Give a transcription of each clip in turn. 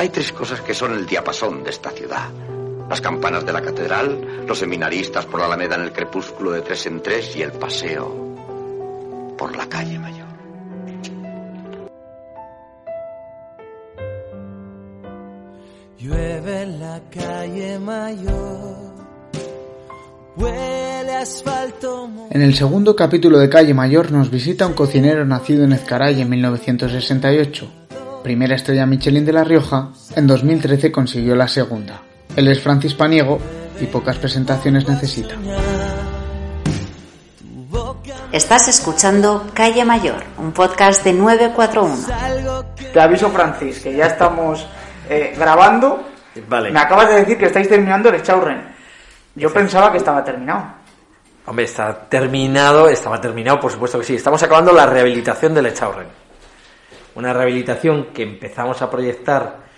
Hay tres cosas que son el diapasón de esta ciudad. Las campanas de la catedral, los seminaristas por la Alameda en el crepúsculo de tres en tres y el paseo por la calle mayor. Llueve en la calle mayor, huele asfalto. En el segundo capítulo de Calle Mayor nos visita un cocinero nacido en Ezcaray en 1968. Primera estrella Michelin de La Rioja, en 2013 consiguió la segunda. Él es Francis Paniego y pocas presentaciones necesita. Estás escuchando Calle Mayor, un podcast de 941. Algo que Te aviso Francis, que ya estamos eh, grabando. Vale. Me acabas de decir que estáis terminando el Chaurren. Yo pensaba que estaba terminado. Hombre, está terminado, estaba terminado, por supuesto que sí. Estamos acabando la rehabilitación del Echaurren. Una rehabilitación que empezamos a proyectar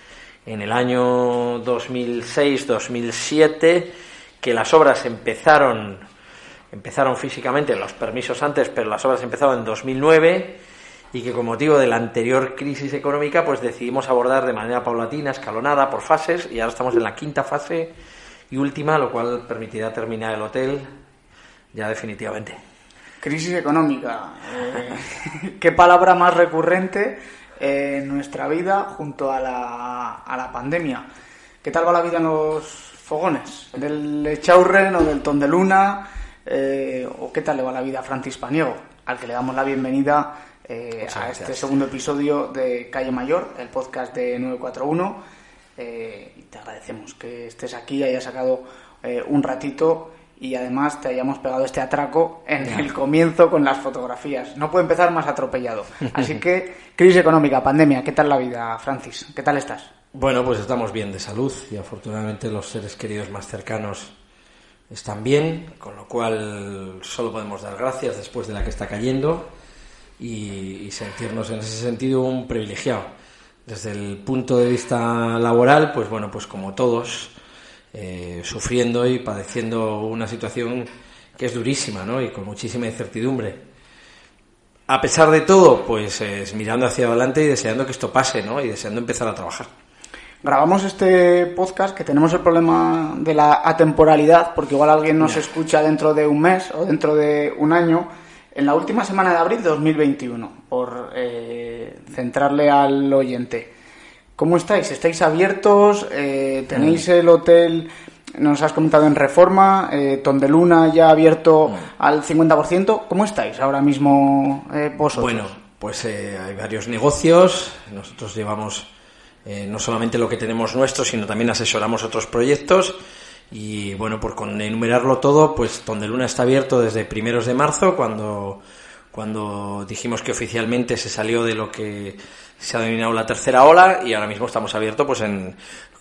en el año 2006-2007, que las obras empezaron, empezaron físicamente, los permisos antes, pero las obras empezaron en 2009 y que con motivo de la anterior crisis económica, pues decidimos abordar de manera paulatina, escalonada, por fases, y ahora estamos en la quinta fase y última, lo cual permitirá terminar el hotel ya definitivamente. Crisis económica. eh, ¿Qué palabra más recurrente en nuestra vida junto a la, a la pandemia? ¿Qué tal va la vida en los fogones? ¿Del Echaurren o del Tondeluna? Eh, ¿O qué tal le va la vida a Francis Paniego? Al que le damos la bienvenida eh, a este segundo episodio de Calle Mayor, el podcast de 941. Eh, y te agradecemos que estés aquí, hayas sacado un ratito y además te hayamos pegado este atraco en el comienzo con las fotografías. No puede empezar más atropellado. Así que, crisis económica, pandemia, ¿qué tal la vida, Francis? ¿Qué tal estás? Bueno, pues estamos bien de salud y afortunadamente los seres queridos más cercanos están bien, con lo cual solo podemos dar gracias después de la que está cayendo y, y sentirnos en ese sentido un privilegiado. Desde el punto de vista laboral, pues bueno, pues como todos, eh, sufriendo y padeciendo una situación que es durísima, ¿no? Y con muchísima incertidumbre. A pesar de todo, pues es mirando hacia adelante y deseando que esto pase, ¿no? Y deseando empezar a trabajar. Grabamos este podcast que tenemos el problema de la atemporalidad, porque igual alguien nos escucha dentro de un mes o dentro de un año, en la última semana de abril de 2021, por eh, centrarle al oyente. ¿Cómo estáis? ¿Estáis abiertos? Eh, ¿Tenéis el hotel, nos has comentado en reforma, eh, Tondeluna ya abierto al 50%? ¿Cómo estáis ahora mismo eh, vosotros? Bueno, pues eh, hay varios negocios. Nosotros llevamos eh, no solamente lo que tenemos nuestro, sino también asesoramos otros proyectos. Y bueno, por con enumerarlo todo, pues Tondeluna está abierto desde primeros de marzo, cuando, cuando dijimos que oficialmente se salió de lo que se ha denominado la tercera ola y ahora mismo estamos abiertos pues en,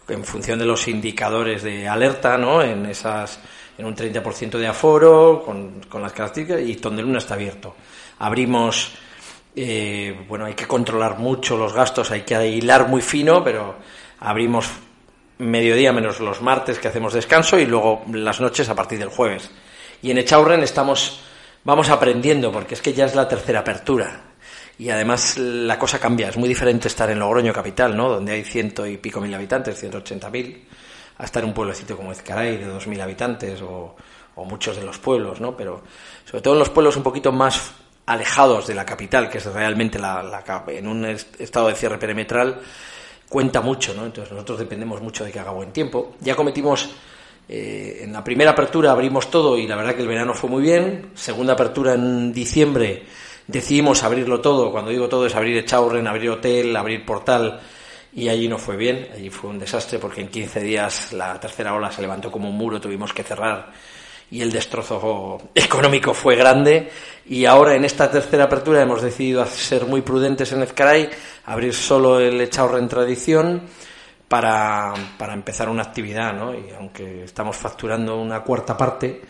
en función de los indicadores de alerta, ¿no? En esas en un 30% de aforo, con, con las características, y Tondeluna está abierto. Abrimos eh, bueno, hay que controlar mucho los gastos, hay que hilar muy fino, pero abrimos mediodía menos los martes que hacemos descanso y luego las noches a partir del jueves. Y en Echaurren estamos, vamos aprendiendo porque es que ya es la tercera apertura. Y además la cosa cambia, es muy diferente estar en Logroño capital, ¿no? Donde hay ciento y pico mil habitantes, ciento ochenta mil, a estar en un pueblecito como Ezcaray de dos mil habitantes o, o muchos de los pueblos, ¿no? Pero sobre todo en los pueblos un poquito más alejados de la capital, que es realmente la, la en un est- estado de cierre perimetral, cuenta mucho, ¿no? Entonces nosotros dependemos mucho de que haga buen tiempo. Ya cometimos, eh, en la primera apertura abrimos todo y la verdad que el verano fue muy bien. Segunda apertura en diciembre decidimos abrirlo todo. Cuando digo todo es abrir Echaurren, abrir hotel, abrir portal. Y allí no fue bien, allí fue un desastre porque en 15 días la tercera ola se levantó como un muro, tuvimos que cerrar y el destrozo económico fue grande y ahora en esta tercera apertura hemos decidido ser muy prudentes en Ezcaray, abrir solo el echado en tradición para, para empezar una actividad, ¿no? Y aunque estamos facturando una cuarta parte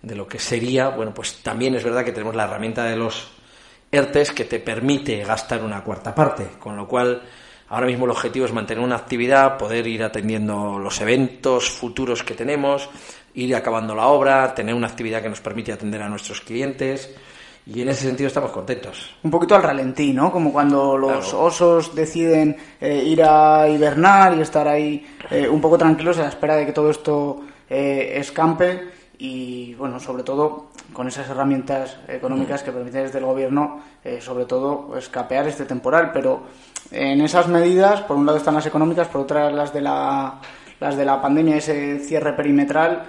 de lo que sería, bueno, pues también es verdad que tenemos la herramienta de los ERTES que te permite gastar una cuarta parte, con lo cual ahora mismo el objetivo es mantener una actividad, poder ir atendiendo los eventos futuros que tenemos, ir acabando la obra, tener una actividad que nos permite atender a nuestros clientes. Y en ese sentido estamos contentos. Un poquito al ralentí, ¿no? Como cuando los osos deciden eh, ir a hibernar y estar ahí eh, un poco tranquilos a la espera de que todo esto eh, escampe y, bueno, sobre todo con esas herramientas económicas que permiten desde el gobierno, sobre todo, escapear este temporal. Pero en esas medidas, por un lado están las económicas, por otra las de la, las de la pandemia, ese cierre perimetral.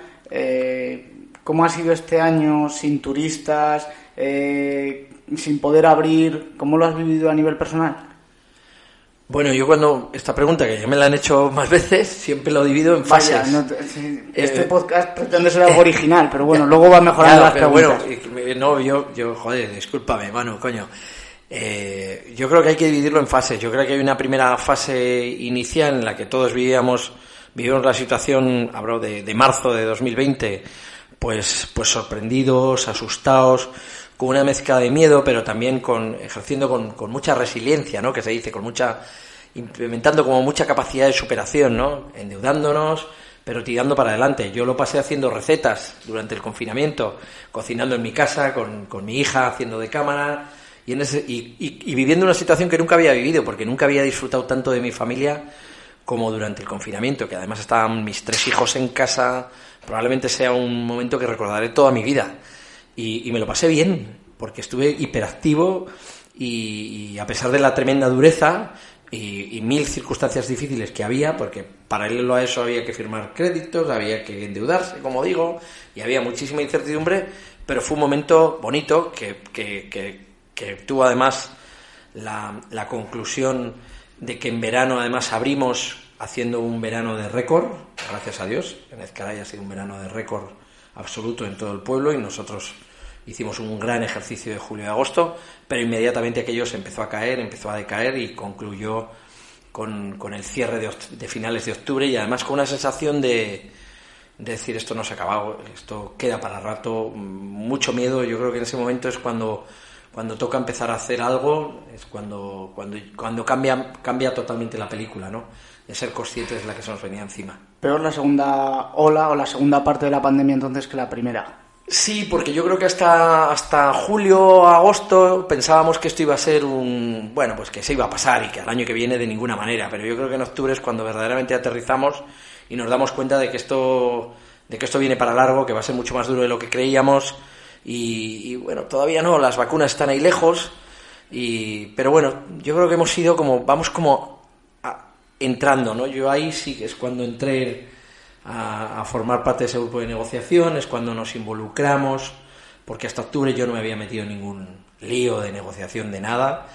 ¿Cómo ha sido este año sin turistas? eh, sin poder abrir? ¿Cómo lo has vivido a nivel personal? Bueno, yo cuando esta pregunta, que ya me la han hecho más veces, siempre lo divido en fases. este eh, podcast pretende ser algo original, pero bueno, luego va mejorando las preguntas. Bueno, no, yo, yo, joder, discúlpame, mano, coño. Eh, yo creo que hay que dividirlo en fases. Yo creo que hay una primera fase inicial en la que todos vivíamos, vivimos la situación, hablo de, de marzo de 2020, pues, pues sorprendidos, asustados, con una mezcla de miedo, pero también con, ejerciendo con, con, mucha resiliencia, ¿no? Que se dice, con mucha, implementando como mucha capacidad de superación, ¿no? Endeudándonos, pero tirando para adelante. Yo lo pasé haciendo recetas durante el confinamiento, cocinando en mi casa, con, mi hija, haciendo de cámara, y, en ese, y, y, viviendo una situación que nunca había vivido, porque nunca había disfrutado tanto de mi familia como durante el confinamiento, que además estaban mis tres hijos en casa, probablemente sea un momento que recordaré toda mi vida y, me lo pasé bien, porque estuve hiperactivo y, a pesar de la tremenda dureza y, mil circunstancias difíciles que había, porque paralelo a eso había que firmar créditos, había que endeudarse, como digo, y había muchísima incertidumbre, pero fue un momento bonito que, que, tuvo además la, la conclusión de que en verano además abrimos haciendo un verano de récord, gracias a Dios, en Ezcaray ha sido un verano de récord absoluto en todo el pueblo y nosotros hicimos un gran ejercicio de julio y agosto, pero inmediatamente aquello se empezó a caer, empezó a decaer y concluyó con, con el cierre de, de, finales de octubre y además con una sensación de, de, decir esto no se ha acabado, esto queda para rato, mucho miedo, yo creo que en ese momento es cuando cuando toca empezar a hacer algo es cuando cuando cuando cambia cambia totalmente la película, ¿no? De ser conscientes de la que se nos venía encima. Peor la segunda ola o la segunda parte de la pandemia entonces que la primera. Sí, porque yo creo que hasta, hasta julio, agosto pensábamos que esto iba a ser un... Bueno, pues que se iba a pasar y que al año que viene de ninguna manera, pero yo creo que en octubre es cuando verdaderamente aterrizamos y nos damos cuenta de que esto, de que esto viene para largo, que va a ser mucho más duro de lo que creíamos y, bueno, todavía no, las vacunas están ahí lejos, y, pero bueno, yo creo que hemos ido como, vamos como entrando, ¿no? Yo ahí sí que es cuando entré a, formar parte de ese grupo de negociación, es cuando nos involucramos, porque hasta octubre yo no me había metido en ningún lío de negociación de nada,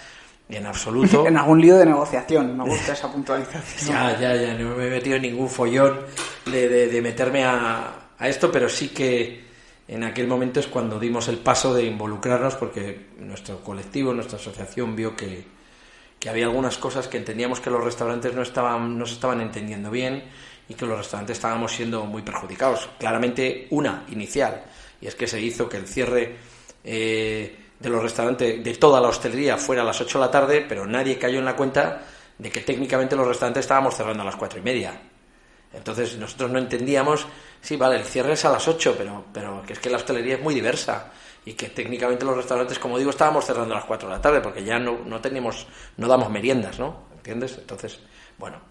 en absoluto. en algún lío de negociación, me gusta esa puntualización. ya, ya, ya, no me he metido en ningún follón de, de, meterme a, a, esto, pero sí que en aquel momento es cuando dimos el paso de involucrarnos, porque nuestro colectivo, nuestra asociación vio que, que había algunas cosas que entendíamos que los restaurantes no estaban, no se estaban entendiendo bien y que los restaurantes estábamos siendo muy perjudicados. Claramente una inicial, y es que se hizo que el cierre eh, de los restaurantes, de toda la hostelería, fuera a las 8 de la tarde, pero nadie cayó en la cuenta de que técnicamente los restaurantes estábamos cerrando a las cuatro y media. Entonces nosotros no entendíamos, sí, vale, el cierre es a las 8, pero, pero que es que la hostelería es muy diversa y que técnicamente los restaurantes, como digo, estábamos cerrando a las 4 de la tarde porque ya no, no teníamos, no damos meriendas, ¿no? ¿Entiendes? Entonces, bueno,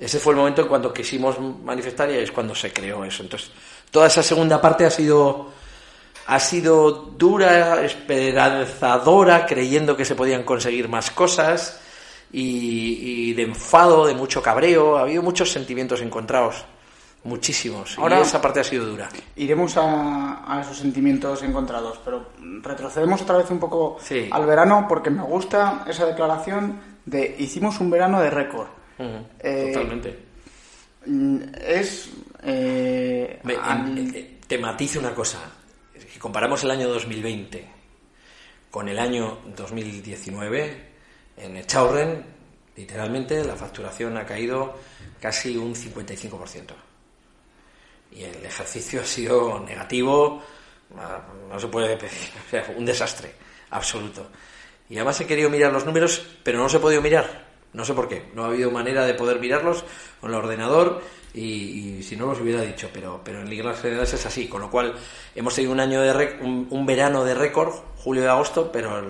ese fue el momento en cuando quisimos manifestar y es cuando se creó eso. Entonces, toda esa segunda parte ha sido ha sido dura, esperanzadora, creyendo que se podían conseguir más cosas y, de enfado, de mucho cabreo. Ha habido muchos sentimientos encontrados, muchísimos. Ahora, y esa parte ha sido dura. Iremos a, esos sentimientos encontrados, pero retrocedemos otra vez un poco al verano porque me gusta esa declaración de hicimos un verano de récord. Eh, totalmente. Es. Eh, eh, te matice una cosa. Si comparamos el año 2020 con el año 2019, en Echaurren, literalmente, la facturación ha caído casi un 55%. Y el ejercicio ha sido negativo, no se puede pedir, un desastre absoluto. Y además he querido mirar los números, pero no se ha podido mirar. No sé por qué. No ha habido manera de poder mirarlos con el ordenador y, si no los hubiera dicho. Pero, pero en Ligas Generales es así. Con lo cual hemos tenido un año de un, verano de récord, julio y agosto, pero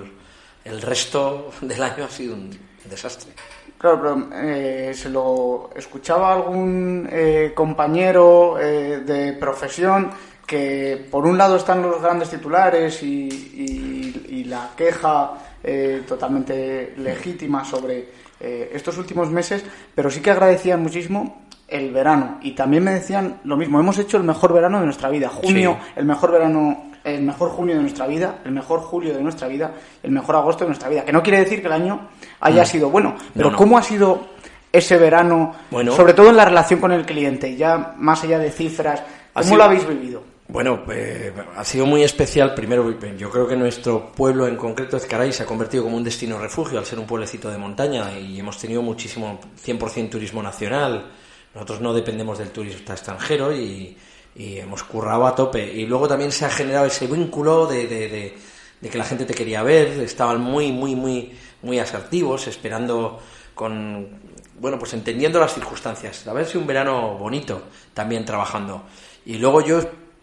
el, resto del año ha sido un desastre. Claro, pero eh, se lo escuchaba algún eh, compañero eh, de profesión que por un lado están los grandes titulares y la queja totalmente legítima sobre eh, estos últimos meses, pero sí que agradecían muchísimo el verano. Y también me decían lo mismo, hemos hecho el mejor verano de nuestra vida, junio, el mejor verano, el mejor junio de nuestra vida, el mejor julio de nuestra vida, el mejor agosto de nuestra vida, que no quiere decir que el año haya sido bueno, pero ¿cómo ha sido ese verano, sobre todo en la relación con el cliente, ya más allá de cifras, ¿cómo lo habéis vivido? Bueno, eh, ha sido muy especial. Primero, yo creo que nuestro pueblo en concreto, Ezcaray, se ha convertido como un destino refugio al ser un pueblecito de montaña y hemos tenido muchísimo, 100% turismo nacional. Nosotros no dependemos del turista extranjero y, hemos currado a tope. Y luego también se ha generado ese vínculo de, que la gente te quería ver, estaban muy, muy, muy, muy asertivos, esperando con, bueno, pues entendiendo las circunstancias. A ver si un verano bonito también trabajando. Y luego yo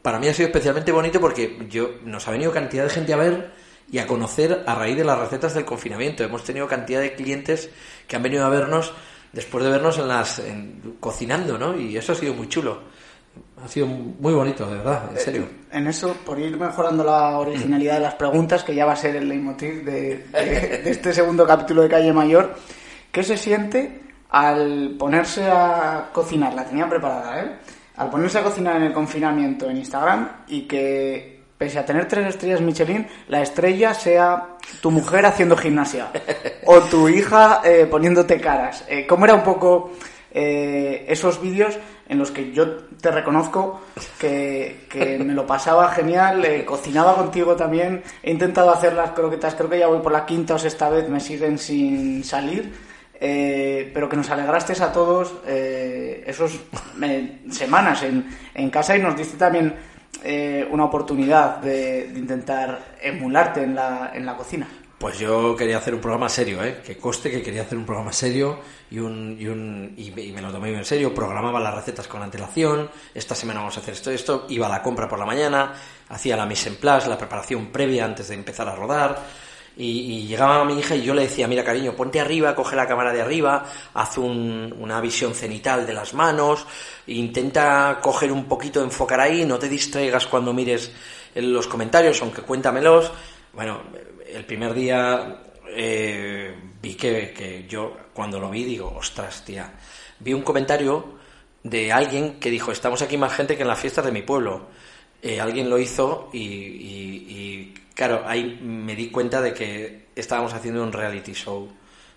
para mí ha sido especialmente bonito porque yo nos ha venido cantidad de gente a ver y a conocer a raíz de las recetas del confinamiento. Hemos tenido cantidad de clientes que han venido a vernos después de vernos en las cocinando, ¿no? Y eso ha sido muy chulo. Ha sido muy bonito, de verdad, en serio. En eso, por ir mejorando la originalidad de las preguntas, que ya va a ser el leitmotiv de, de este segundo capítulo de Calle Mayor, ¿qué se siente al ponerse a cocinar? La tenía preparada, ¿eh? Al ponerse a cocinar en el confinamiento en Instagram y que, pese a tener tres estrellas Michelin, la estrella sea tu mujer haciendo gimnasia o tu hija eh, poniéndote caras. Eh, ¿Cómo era un poco eh, esos vídeos en los que yo te reconozco que, que me lo pasaba genial, cocinaba contigo también, he intentado hacer las croquetas, creo que ya voy por la quinta o sexta vez, me siguen sin salir eh, pero que nos alegraste a todos eh, esos eh, semanas en, en, casa y nos diste también una oportunidad de, intentar emularte en la, en la cocina. Pues yo quería hacer un programa serio, ¿eh? que coste que quería hacer un programa serio y, un, y, un, y, me, lo tomé en serio. Programaba las recetas con antelación. Esta semana vamos a hacer esto y esto. Iba a la compra por la mañana, hacía la mise en place, la preparación previa antes de empezar a rodar y, llegaba mi hija y yo le decía, mira cariño, ponte arriba, coge la cámara de arriba, haz una visión cenital de las manos, intenta coger un poquito, enfocar ahí, no te distraigas cuando mires los comentarios, aunque cuéntamelos. Bueno, el primer día eh, vi que, que yo, cuando lo vi, digo, ostras, tía, vi un comentario de alguien que dijo, estamos aquí más gente que en las fiestas de mi pueblo. Eh, alguien lo hizo y, claro, ahí me di cuenta de que estábamos haciendo un reality show,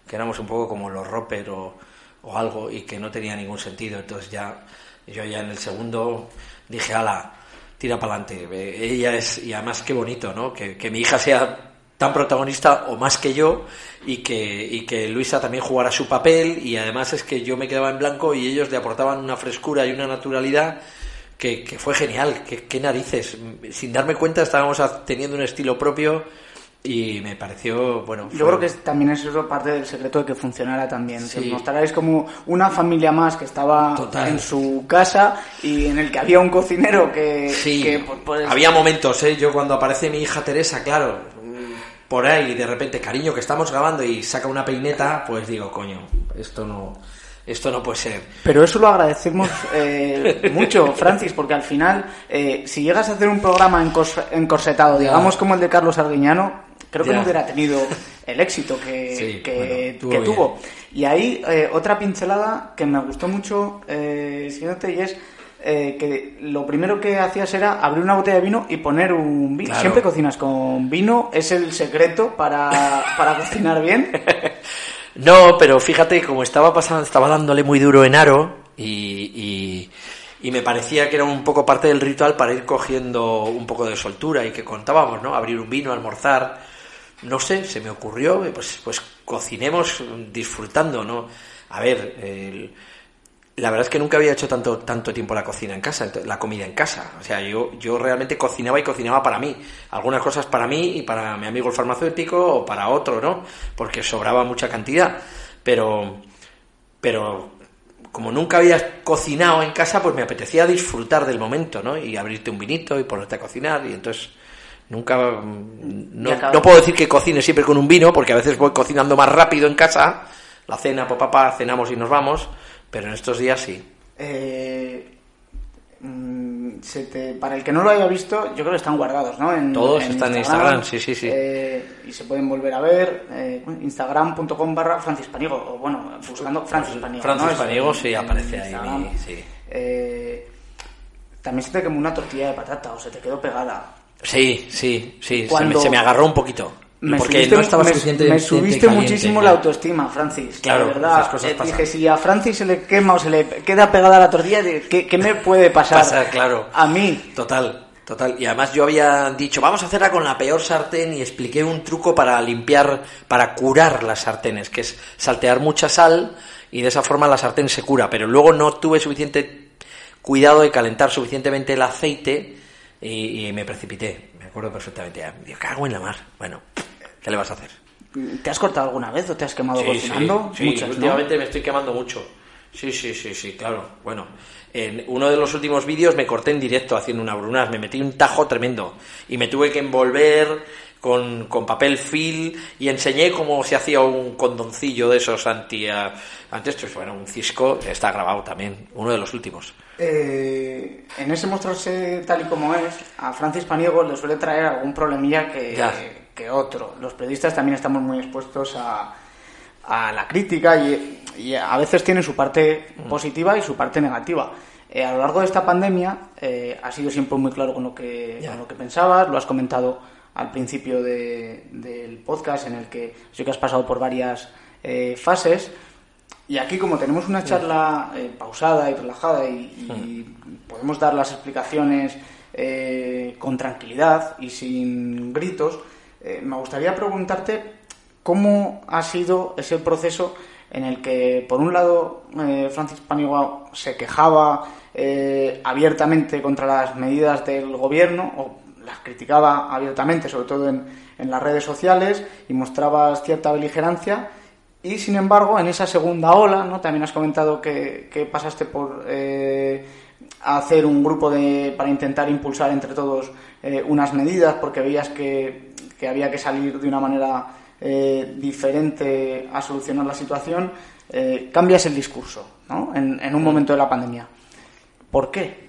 que éramos un poco como los Roper o, algo y que no tenía ningún sentido. Entonces ya, yo ya en el segundo dije, ala, tira para adelante. Ella es, y además qué bonito, ¿no? Que, que, mi hija sea tan protagonista o más que yo y que, y que Luisa también jugara su papel y además es que yo me quedaba en blanco y ellos le aportaban una frescura y una naturalidad que, fue genial, que, narices. Sin darme cuenta estábamos teniendo un estilo propio y me pareció, bueno... Yo creo que también es eso parte del secreto de que funcionara también. Sí. Que mostrarais como una familia más que estaba en su casa y en el que había un cocinero que... Sí, había momentos, ¿eh? Yo cuando aparece mi hija Teresa, claro, por ahí de repente, cariño, que estamos grabando y saca una peineta, pues digo, coño, esto no esto no puede ser. Pero eso lo agradecemos eh, mucho, Francis, porque al final, eh, si llegas a hacer un programa encorsetado, digamos como el de Carlos Arguiñano, creo que no hubiera tenido el éxito que, que, tuvo. Y ahí, eh, otra pincelada que me gustó mucho, eh, y es que lo primero que hacías era abrir una botella de vino y poner un vino. Siempre cocinas con vino, es el secreto para, para cocinar bien. No, pero fíjate, como estaba pasando, estaba dándole muy duro en aro y, y me parecía que era un poco parte del ritual para ir cogiendo un poco de soltura y que contábamos, ¿no? Abrir un vino, almorzar, no sé, se me ocurrió, pues, pues cocinemos disfrutando, ¿no? A ver, el- la verdad es que nunca había hecho tanto, tanto tiempo la cocina en casa, la comida en casa. O sea, yo, yo realmente cocinaba y cocinaba para mí. Algunas cosas para mí y para mi amigo el farmacéutico o para otro, ¿no? Porque sobraba mucha cantidad. Pero, pero como nunca habías cocinado en casa, pues me apetecía disfrutar del momento, ¿no? Y abrirte un vinito y ponerte a cocinar y entonces nunca mm, no, no puedo decir que cocine siempre con un vino porque a veces voy cocinando más rápido en casa, la cena, papá, papá, cenamos y nos vamos, pero en estos días sí. Eh, mm, se te- para el que no lo haya visto, yo creo que están guardados, ¿no? En, Todos están en Instagram, sí, sí, sí. eh, y se pueden volver a ver. Eh, instagram.com barra Francis Paniego. O bueno, buscando Francis Paniego. Francis ¿no? Es Paniego en- sí en aparece ahí, sí. Eh, también se te quemó una tortilla de patata o se te quedó pegada. Sí, sí, sí, se me, Cuando- se me agarró un poquito. Me porque subiste, no estaba me- suficiente me subiste caliente, muchísimo la autoestima, Francis. Claro, de verdad. esas cosas Eh, pasan. dije, si a Francis se le quema o se le queda pegada la tortilla, ¿qué, qué me puede pasar? Pasar, claro. A mí. Total, total. Y además yo había dicho, vamos a hacerla con la peor sartén y expliqué un truco para limpiar, para curar las sartenes, que es saltear mucha sal y de esa forma la sartén se cura. Pero luego no tuve suficiente cuidado de calentar suficientemente el aceite y, y me precipité. Me acuerdo perfectamente. Ya, Me cago en la mar. Bueno, ¿qué le vas a hacer? ¿Te has cortado alguna vez o te has quemado Sí, cocinando? sí, sí, Muchas, ¿no? últimamente me estoy quemando mucho. Sí, sí, sí, sí, claro. Bueno, en uno de los últimos vídeos me corté en directo haciendo una brunas, me metí un tajo tremendo y me tuve que envolver con, con papel film y enseñé cómo se hacía un condoncillo de esos anti... ah, Antes, pues, bueno, un cisco, está grabado también, uno de los últimos. Eh, en ese mostrarse tal y como es, a Francis Paniego le suele traer algún problemilla que, Ya. Que otro. Los periodistas también estamos muy expuestos a, a la crítica y, y a veces tiene su parte Mm. positiva y su parte negativa. Eh, a lo largo de esta pandemia eh, has sido siempre muy claro con lo que, con lo que pensabas, lo has comentado al principio de- del podcast en el que sé que has pasado por varias eh, fases. Y aquí, como tenemos una charla eh, pausada y relajada y, y podemos dar las explicaciones eh, con tranquilidad y sin gritos, eh, me gustaría preguntarte cómo ha sido ese proceso en el que, por un lado, eh, Francis Paniagua se quejaba eh, abiertamente contra las medidas del gobierno, o las criticaba abiertamente, sobre todo en, las redes sociales, y mostrabas cierta beligerancia. Y sin embargo, en esa segunda ola, ¿no? También has comentado que, que pasaste por eh, hacer un grupo de, para intentar impulsar entre todos eh, unas medidas, porque veías que, que había que salir de una manera eh, diferente a solucionar la situación. eh, cambias el discurso, ¿no? En, en un momento de la pandemia. ¿Por qué?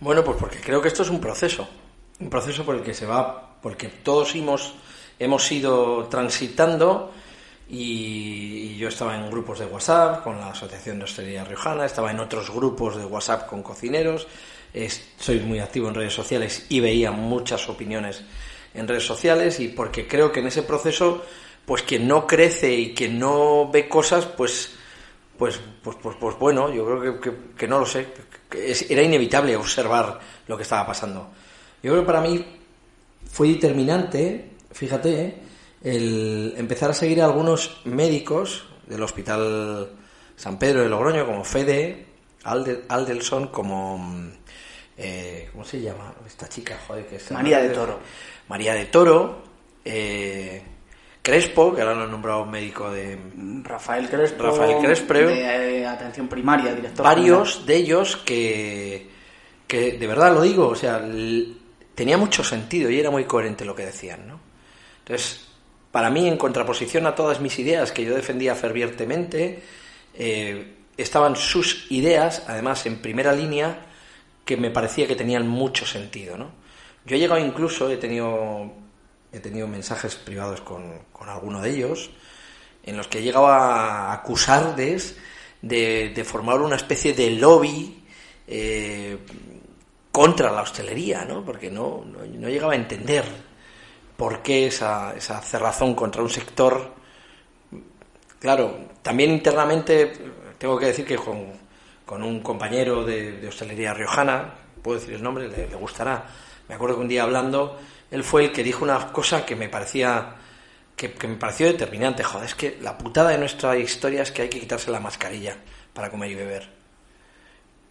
Bueno, pues porque creo que esto es un proceso, un proceso por el que se va, porque todos hemos, hemos ido transitando y, yo estaba en grupos de WhatsApp con la Asociación de Hostelería Riojana, estaba en otros grupos de WhatsApp con cocineros, soy muy activo en redes sociales y veía muchas opiniones en redes sociales y porque creo que en ese proceso, pues quien no crece y quien no ve cosas, pues pues, pues, pues, pues bueno, yo creo que, que- no lo sé. era inevitable observar lo que estaba pasando. Yo creo que para mí fue determinante, fíjate, el empezar a seguir a algunos médicos del Hospital San Pedro de Logroño, como Fede, Alde- Aldelson, como... mm, eh, ¿Cómo se llama esta chica? Joder, que es María de Toro. María de Toro, eh, Crespo, que ahora lo he nombrado médico de, Rafael Crespo. Rafael Crespo. De eh, atención primaria, director. varios de ellos que, que de verdad lo digo, o sea, tenía mucho sentido y era muy coherente lo que decían, ¿no? Entonces, para mí, en contraposición a todas mis ideas que yo defendía fervientemente, eh, estaban sus ideas, además en primera línea, que me parecía que tenían mucho sentido, ¿no? Yo he llegado incluso, he tenido, he tenido mensajes privados con, con alguno de ellos, en los que he llegado a acusarles de, de formar una especie de lobby eh, contra la hostelería, ¿no? Porque no, no, no llegaba a entender por qué esa, esa cerrazón contra un sector. Claro, también internamente tengo que decir que con, con un compañero de, hostelería riojana, puedo decir el nombre, le, le gustará. Me acuerdo que un día hablando, él fue el que dijo una cosa que me parecía que, que me pareció determinante. Joder, es que la putada de nuestra historia es que hay que quitarse la mascarilla para comer y beber.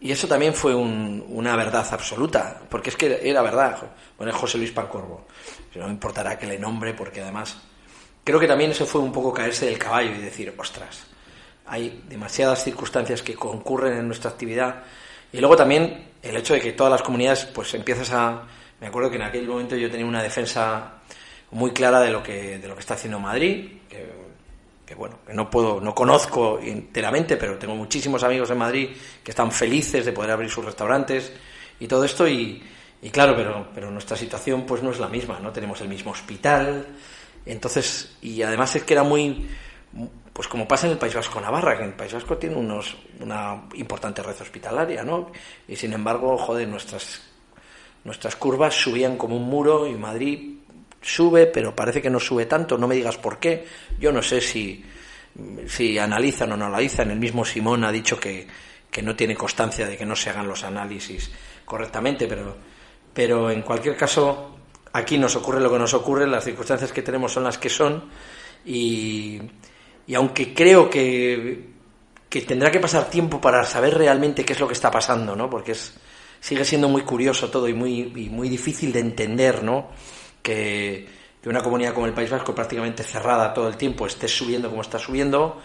Y eso también fue un- una verdad absoluta, porque es que era verdad. Bueno, es José Luis Pancorbo. No me importará que le nombre, porque además creo que también eso fue un poco caerse del caballo y decir, ostras, hay demasiadas circunstancias que concurren en nuestra actividad. Y luego también el hecho de que todas las comunidades, pues empiezas a... Me acuerdo que en aquel momento yo tenía una defensa muy clara de lo que, de lo que está haciendo Madrid, que, que bueno, que no puedo, no conozco enteramente, pero tengo muchísimos amigos en Madrid que están felices de poder abrir sus restaurantes y todo esto y, y claro, pero, pero nuestra situación pues no es la misma, no tenemos el mismo hospital, entonces, y además es que era muy, pues como pasa en el País Vasco Navarra, que en el País Vasco tiene unos, una importante red hospitalaria, ¿no? Y sin embargo, joder, nuestras, nuestras curvas subían como un muro y Madrid sube, pero parece que no sube tanto, no me digas por qué. Yo no sé si, si analizan o no analizan. El mismo Simón ha dicho que, que no tiene constancia de que no se hagan los análisis correctamente, pero, pero en cualquier caso, aquí nos ocurre lo que nos ocurre, las circunstancias que tenemos son las que son, y, y aunque creo que, que tendrá que pasar tiempo para saber realmente qué es lo que está pasando, ¿no? Porque es, sigue siendo muy curioso todo y muy, y muy difícil de entender, ¿no? Que, que una comunidad como el País Vasco prácticamente cerrada todo el tiempo esté subiendo como está subiendo,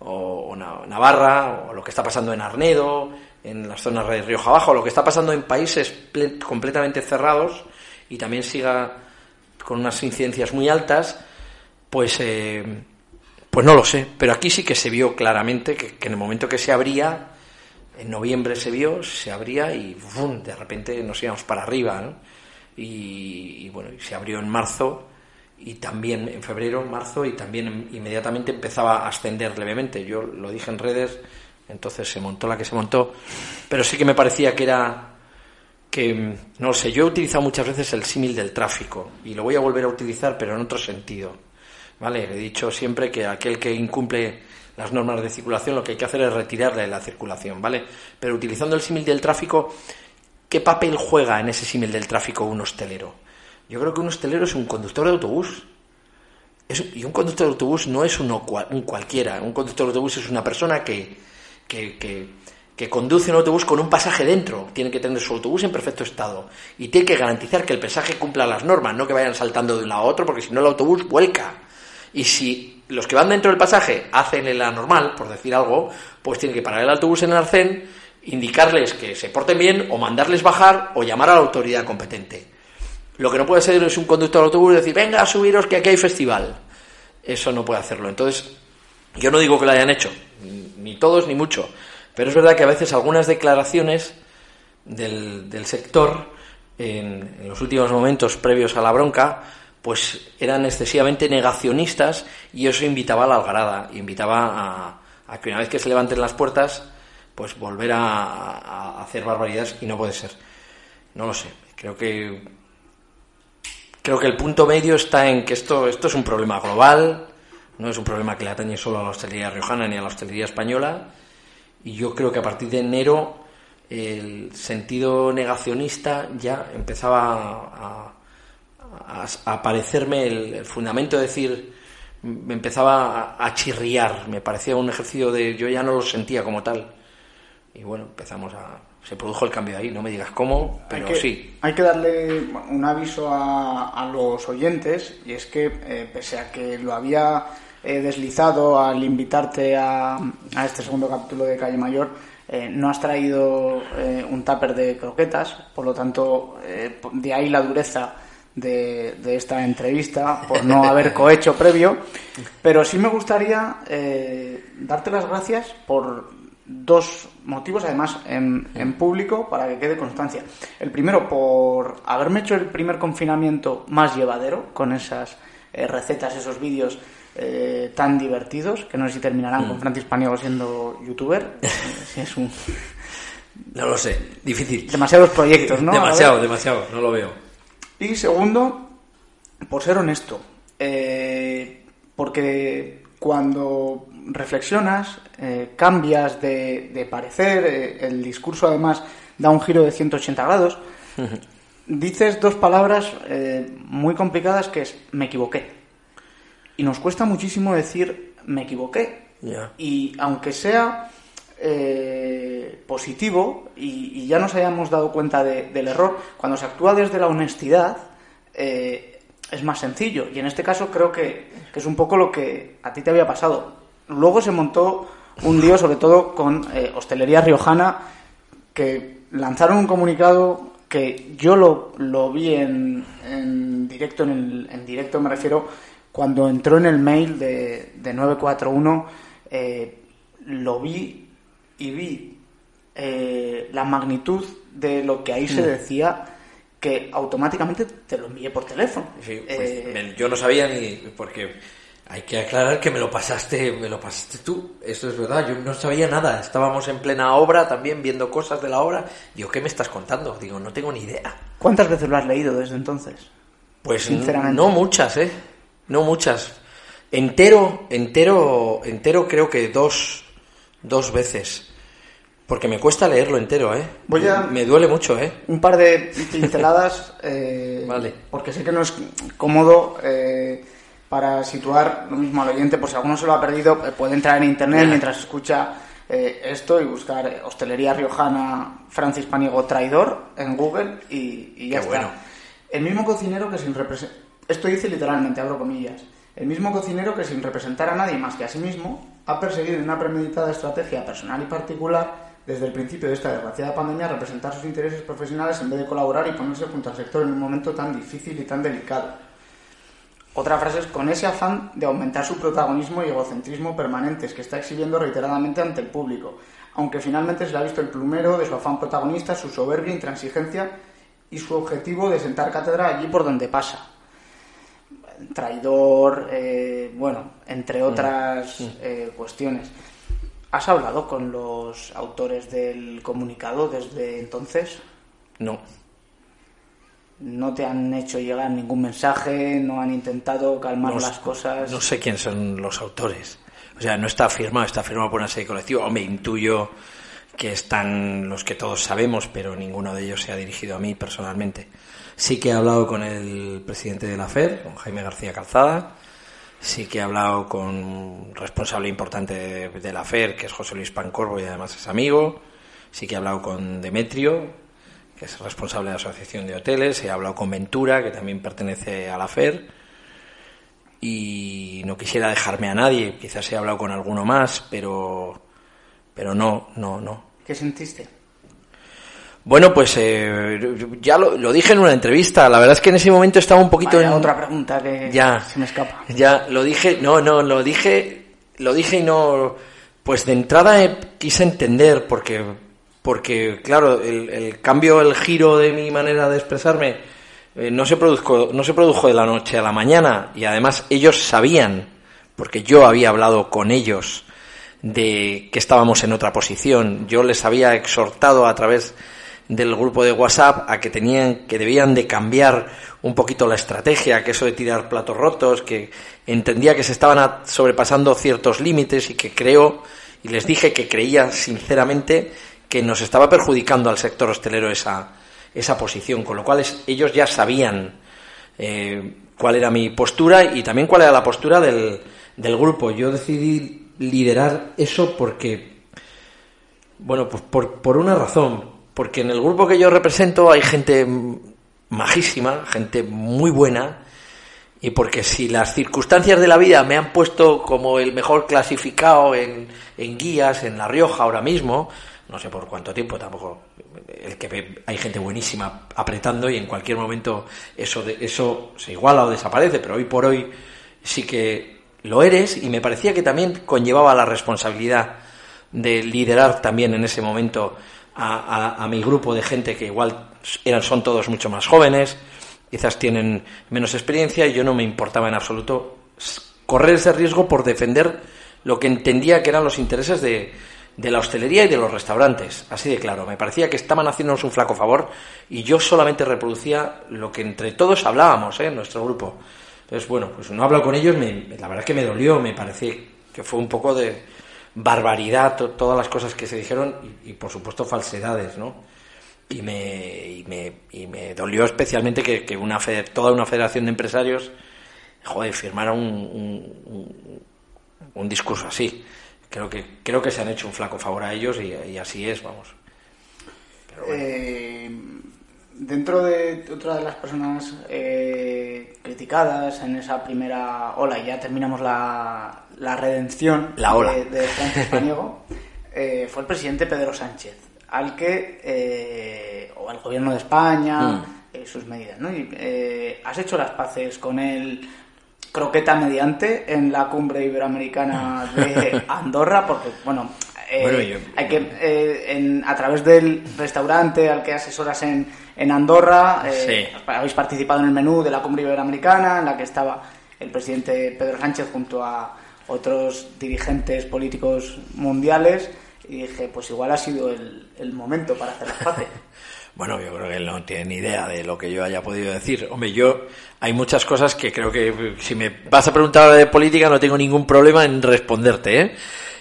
o, o Na- Navarra, o lo que está pasando en Arnedo, en las zonas de Rioja Abajo, o lo que está pasando en países ple- completamente cerrados y también siga con unas incidencias muy altas, pues, eh, pues no lo sé. Pero aquí sí que se vio claramente que, en el momento que se abría, en noviembre se vio, se abría y de repente nos íbamos para arriba. ¿no? Y, y bueno, se abrió en marzo y también en febrero, marzo y también em- inmediatamente empezaba a ascender levemente. Yo lo dije en redes, entonces se montó la que se montó, pero sí que me parecía que era que, mm, no lo sé, yo he utilizado muchas veces el símil del tráfico y lo voy a volver a utilizar, pero en otro sentido. ¿Vale? He dicho siempre que aquel que incumple las normas de circulación lo que hay que hacer es retirarle la circulación, ¿vale? Pero utilizando el símil del tráfico, ¿qué papel juega en ese símil del tráfico un hostelero? Yo creo que un hostelero es un conductor de autobús. Y un conductor de autobús no es uno un cualquiera. Un conductor de autobús es una persona que, que, que, conduce un autobús con un pasaje dentro. Tiene que tener su autobús en perfecto estado. Y tiene que garantizar que el pasaje cumpla las normas, no que vayan saltando de un lado a otro, porque si no el autobús vuelca. Y si los que van dentro del pasaje hacen la normal, por decir algo, pues tiene que parar el autobús en el arcén, indicarles que se porten bien, o mandarles bajar, o llamar a la autoridad competente. Lo que no puede ser es un conductor de autobús decir, venga, subiros que aquí hay festival. Eso no puede hacerlo. Entonces, yo no digo que lo hayan hecho, ni todos ni mucho, pero es verdad que a veces algunas declaraciones del, del sector, en, los últimos momentos previos a la bronca, pues eran excesivamente negacionistas y eso invitaba a la algarada, invitaba a, a que una vez que se levanten las puertas, pues volver a, hacer barbaridades y no puede ser. No lo sé. Creo que creo que el punto medio está en que esto, esto es un problema global, no es un problema que le atañe solo a la hostelería riojana ni a la hostelería española, y yo creo que a partir de enero el sentido negacionista ya empezaba a, a, aparecerme el, fundamento de decir, me empezaba a chirriar, me parecía un ejercicio de, yo ya no lo sentía como tal, y bueno, empezamos a, se produjo el cambio ahí, no me digas cómo, pero hay que, sí. Hay que darle un aviso a, a los oyentes y es que eh, pese a que lo había eh, deslizado al invitarte a, a este segundo capítulo de Calle Mayor, eh, no has traído un tupper de croquetas, por lo tanto, eh, de ahí la dureza de, de esta entrevista por no haber cohecho previo, pero sí me gustaría darte las gracias por dos motivos, además en, en público, para que quede constancia. El primero, por haberme hecho el primer confinamiento más llevadero, con esas eh, recetas, esos vídeos eh, tan divertidos, que no sé si terminarán con Francis Paniego siendo youtuber. eh, si es un... No lo sé, difícil. Demasiados proyectos, ¿no? Demasiado, demasiado, no lo veo. Y segundo, por ser honesto, eh, porque cuando reflexionas, eh, cambias de, de parecer, eh, el discurso además da un giro de 180 grados. Dices dos palabras eh, muy complicadas que es me equivoqué. Y nos cuesta muchísimo decir me equivoqué. Y aunque sea positivo y, y ya nos hayamos dado cuenta de- del error, cuando se actúa desde la honestidad es más sencillo. Y en este caso creo que, que es un poco lo que a ti te había pasado. Luego se montó un lío, sobre todo con eh, Hostelería Riojana, que lanzaron un comunicado que yo lo, lo vi en, en directo, en, el, en directo me refiero, cuando entró en el mail de, de 941, eh, lo vi y vi eh, la magnitud de lo que ahí se decía que automáticamente te lo envié por teléfono. Sí, pues, Eh, yo no sabía ni porque hay que aclarar que me lo pasaste, me lo pasaste tú. Eso es verdad. Yo no sabía nada. Estábamos en plena obra también viendo cosas de la obra. Digo, ¿qué me estás contando? Digo, no tengo ni idea. ¿Cuántas veces lo has leído desde entonces? Pues Sinceramente. no muchas, ¿eh? No muchas. Entero, entero, entero creo que dos, dos veces. Porque me cuesta leerlo entero, ¿eh? Voy a- Me duele mucho, ¿eh? un par de pinceladas, eh, Vale. porque sé que no es cómodo eh, para situar lo mismo al oyente, por si alguno se lo ha perdido, eh, puede entrar en internet mientras escucha eh, esto y buscar eh, Hostelería Riojana Francis Paniego Traidor en Google y, y ya Qué está. bueno. El mismo cocinero que sin representar... Esto dice literalmente, abro comillas. El mismo cocinero que sin representar a nadie más que a sí mismo ha perseguido en una premeditada estrategia personal y particular desde el principio de esta desgraciada pandemia representar sus intereses profesionales en vez de colaborar y ponerse junto al sector en un momento tan difícil y tan delicado. Otra frase es con ese afán de aumentar su protagonismo y egocentrismo permanentes que está exhibiendo reiteradamente ante el público, aunque finalmente se le ha visto el plumero de su afán protagonista, su soberbia, intransigencia y su objetivo de sentar cátedra allí por donde pasa. Traidor, eh, bueno, entre otras eh, cuestiones. ¿Has hablado con los autores del comunicado desde entonces? No. ¿No te han hecho llegar ningún mensaje? ¿No han intentado calmar No las cosas? No sé quién son los autores. O sea, no está firmado, está firmado por una serie colectiva. Hombre, intuyo que están los que todos sabemos, pero ninguno de ellos se ha dirigido a mí personalmente. Sí que he hablado con el presidente de la FED, con Jaime García Calzada. Sí que he hablado con un responsable importante de, de la FER, que es José Luis Pancorbo y además es amigo. Sí que he hablado con Demetrio, que es responsable de la Asociación de Hoteles. He hablado con Ventura, que también pertenece a la FER y no quisiera dejarme a nadie. Quizás he hablado con alguno más, pero, pero no, no, no. ¿Qué sentiste? Bueno, pues eh, ya lo, lo dije en una entrevista. La verdad es que en ese momento estaba un poquito Vaya, en otra pregunta que Ya. se me escapa. Ya lo dije, no, no, lo dije, lo dije y no, pues de entrada eh, quise entender porque, porque claro, el, el cambio, el giro de mi manera de expresarme eh, no se produjo, no se produjo de la noche a la mañana. Y además ellos sabían, porque yo había hablado con ellos de que estábamos en otra posición, yo les había exhortado a través del grupo de WhatsApp a que tenían que debían de cambiar un poquito la estrategia, que eso de tirar platos rotos, que entendía que se estaban sobrepasando ciertos límites y que creo y les dije que creía sinceramente que nos estaba perjudicando al sector hostelero esa esa posición, con lo cual ellos ya sabían eh, cuál era mi postura y también cuál era la postura del, del grupo. Yo decidí liderar eso porque bueno, pues por, por una razón. Porque en el grupo que yo represento hay gente majísima, gente muy buena, y porque si las circunstancias de la vida me han puesto como el mejor clasificado en, en guías en La Rioja ahora mismo, no sé por cuánto tiempo tampoco, el que hay gente buenísima apretando y en cualquier momento eso, de, eso se iguala o desaparece, pero hoy por hoy sí que lo eres y me parecía que también conllevaba la responsabilidad de liderar también en ese momento a, a- mi grupo de gente que igual eran, son todos mucho más jóvenes, quizás tienen menos experiencia y yo no me importaba en absoluto correr ese riesgo por defender lo que entendía que eran los intereses de, de la hostelería y de los restaurantes, así de claro. Me parecía que estaban haciéndonos un flaco favor y yo solamente reproducía lo que entre todos hablábamos ¿eh? en nuestro grupo. Entonces, bueno, pues no hablo con ellos, me- la verdad es que me dolió, me parece que fue un poco de barbaridad todas las cosas que se dijeron y, por supuesto falsedades, ¿no? Y me, y me, y me dolió especialmente que, una toda una federación de empresarios, joder, firmara un, un, discurso así. Creo que, creo que se han hecho un flaco favor a ellos y, así es, vamos. Eh, dentro de otra de las personas eh, criticadas en esa primera ola, y ya terminamos la, la redención la ola. de, de eh, fue el presidente Pedro Sánchez, al que, o al gobierno de España, mm. sus medidas, ¿no? has hecho las paces con él croqueta mediante en la cumbre iberoamericana de Andorra, porque, bueno, hay que, a través del restaurante al que asesoras en en Andorra. Eh, habéis participado en el menú de la cumbre iberoamericana, en la que estaba el presidente Pedro Sánchez junto a otros dirigentes políticos mundiales. Y dije, pues igual ha sido el, momento para hacer las paces. Bueno, yo creo que él no tiene ni idea de lo que yo haya podido decir. Hombre, yo hay muchas cosas que creo que si me vas a preguntar de política no tengo ningún problema en responderte. ¿eh?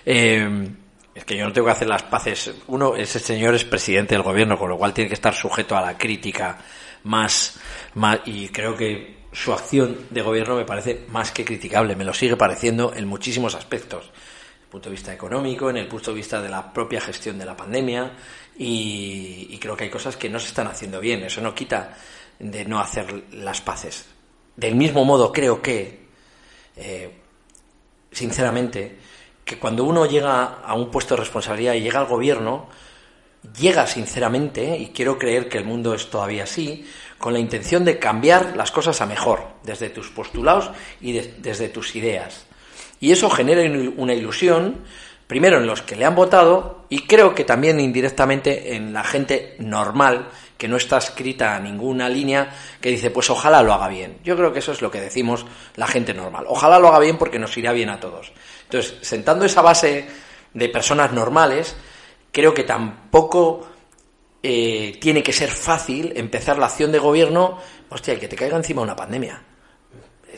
eh es que yo no tengo que hacer las paces. Uno, ese señor es presidente del gobierno, con lo cual tiene que estar sujeto a la crítica más, más y creo que su acción de gobierno me parece más que criticable, me lo sigue pareciendo en muchísimos aspectos. En el punto de vista económico, en el punto de vista de la propia gestión de la pandemia, y, creo que hay cosas que no se están haciendo bien. Eso no quita de no hacer las paces. Del mismo modo, creo que, eh, sinceramente, que cuando uno llega a un puesto de responsabilidad y llega al gobierno, llega sinceramente, y quiero creer que el mundo es todavía así, con la intención de cambiar las cosas a mejor, desde tus postulados y desde tus ideas. Y eso genera una ilusión, primero en los que le han votado, y creo que también indirectamente en la gente normal, que no está escrita ninguna línea que dice, pues ojalá lo haga bien. Yo creo que eso es lo que decimos la gente normal. Ojalá lo haga bien porque nos irá bien a todos. Entonces, sentando esa base de personas normales, creo que tampoco eh, tiene que ser fácil empezar la acción de gobierno, hostia, que te caiga encima una pandemia.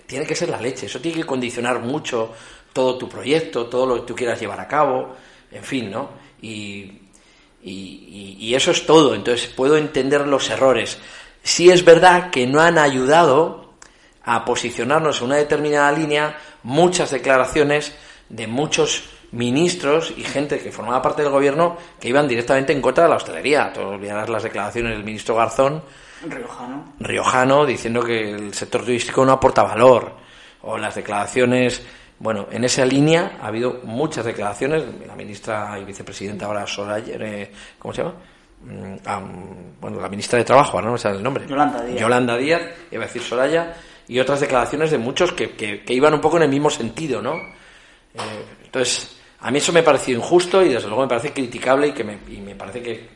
Tiene que ser la leche, eso tiene que condicionar mucho todo tu proyecto, todo lo que tú quieras llevar a cabo, en fin, ¿no? Y, y eso es todo, entonces puedo entender los errores. Sí es verdad que no han ayudado a posicionarnos en una determinada línea muchas declaraciones de muchos ministros y gente que formaba parte del gobierno que iban directamente en contra de la hostelería. Te olvidarás las declaraciones del ministro Garzón. Riojano. Riojano diciendo que el sector turístico no aporta valor. O las declaraciones. Bueno, en esa línea ha habido muchas declaraciones. La ministra y vicepresidenta ahora Soraya. Eh, ¿Cómo se llama? Mm, bueno, la ministra de Trabajo, no me sale el nombre. Yolanda Díaz. Yolanda Díaz, iba a decir Soraya. Y otras declaraciones de muchos que, que, que iban un poco en el mismo sentido, ¿no? Eh, entonces, a mí eso me pareció injusto y desde luego me parece criticable y que me, y me parece que,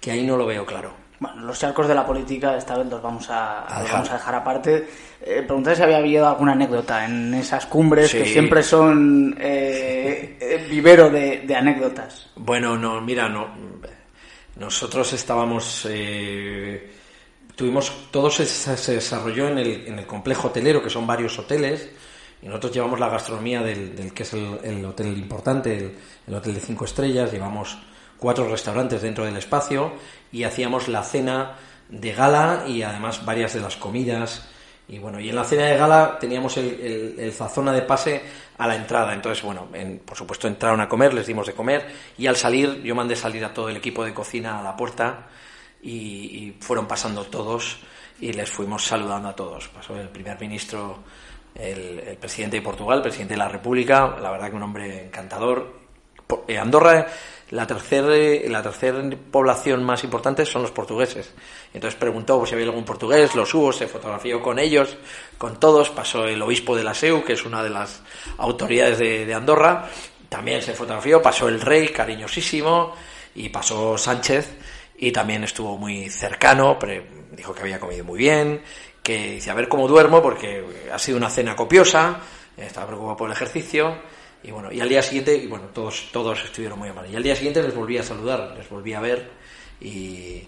que ahí no lo veo claro. Bueno, los charcos de la política esta vez los vamos a, vamos a dejar aparte. Eh, si había habido alguna anécdota en esas cumbres que siempre son eh, vivero de, anécdotas. Bueno, no, mira, no. Nosotros estábamos. Eh, tuvimos. Todo se, se desarrolló en el, en el complejo hotelero, que son varios hoteles y nosotros llevamos la gastronomía del, que es el, hotel importante, el, hotel de cinco estrellas, llevamos cuatro restaurantes dentro del espacio y hacíamos la cena de gala y además varias de las comidas. Y bueno, y en la cena de gala teníamos el, el, zazona de pase a la entrada. Entonces, bueno, por supuesto entraron a comer, les dimos de comer y al salir yo mandé salir a todo el equipo de cocina a la puerta y, y fueron pasando todos y les fuimos saludando a todos. Pasó el primer ministro el, presidente de Portugal, el presidente de la República, la verdad que un hombre encantador. Eh, Andorra, la tercera la tercera población más importante son los portugueses. Entonces preguntó pues, si había algún portugués, los hubo, se fotografió con ellos, con todos. Pasó el obispo de la SEU, que es una de las autoridades de, Andorra, también se fotografió. Pasó el rey, cariñosísimo, y pasó Sánchez, y también estuvo muy cercano, pero dijo que había comido muy bien, que dice, a ver cómo duermo, porque ha sido una cena copiosa, estaba preocupado por el ejercicio, y bueno, y al día siguiente, y bueno, todos, todos estuvieron muy amables. Y al día siguiente les volví a saludar, les volví a ver, y,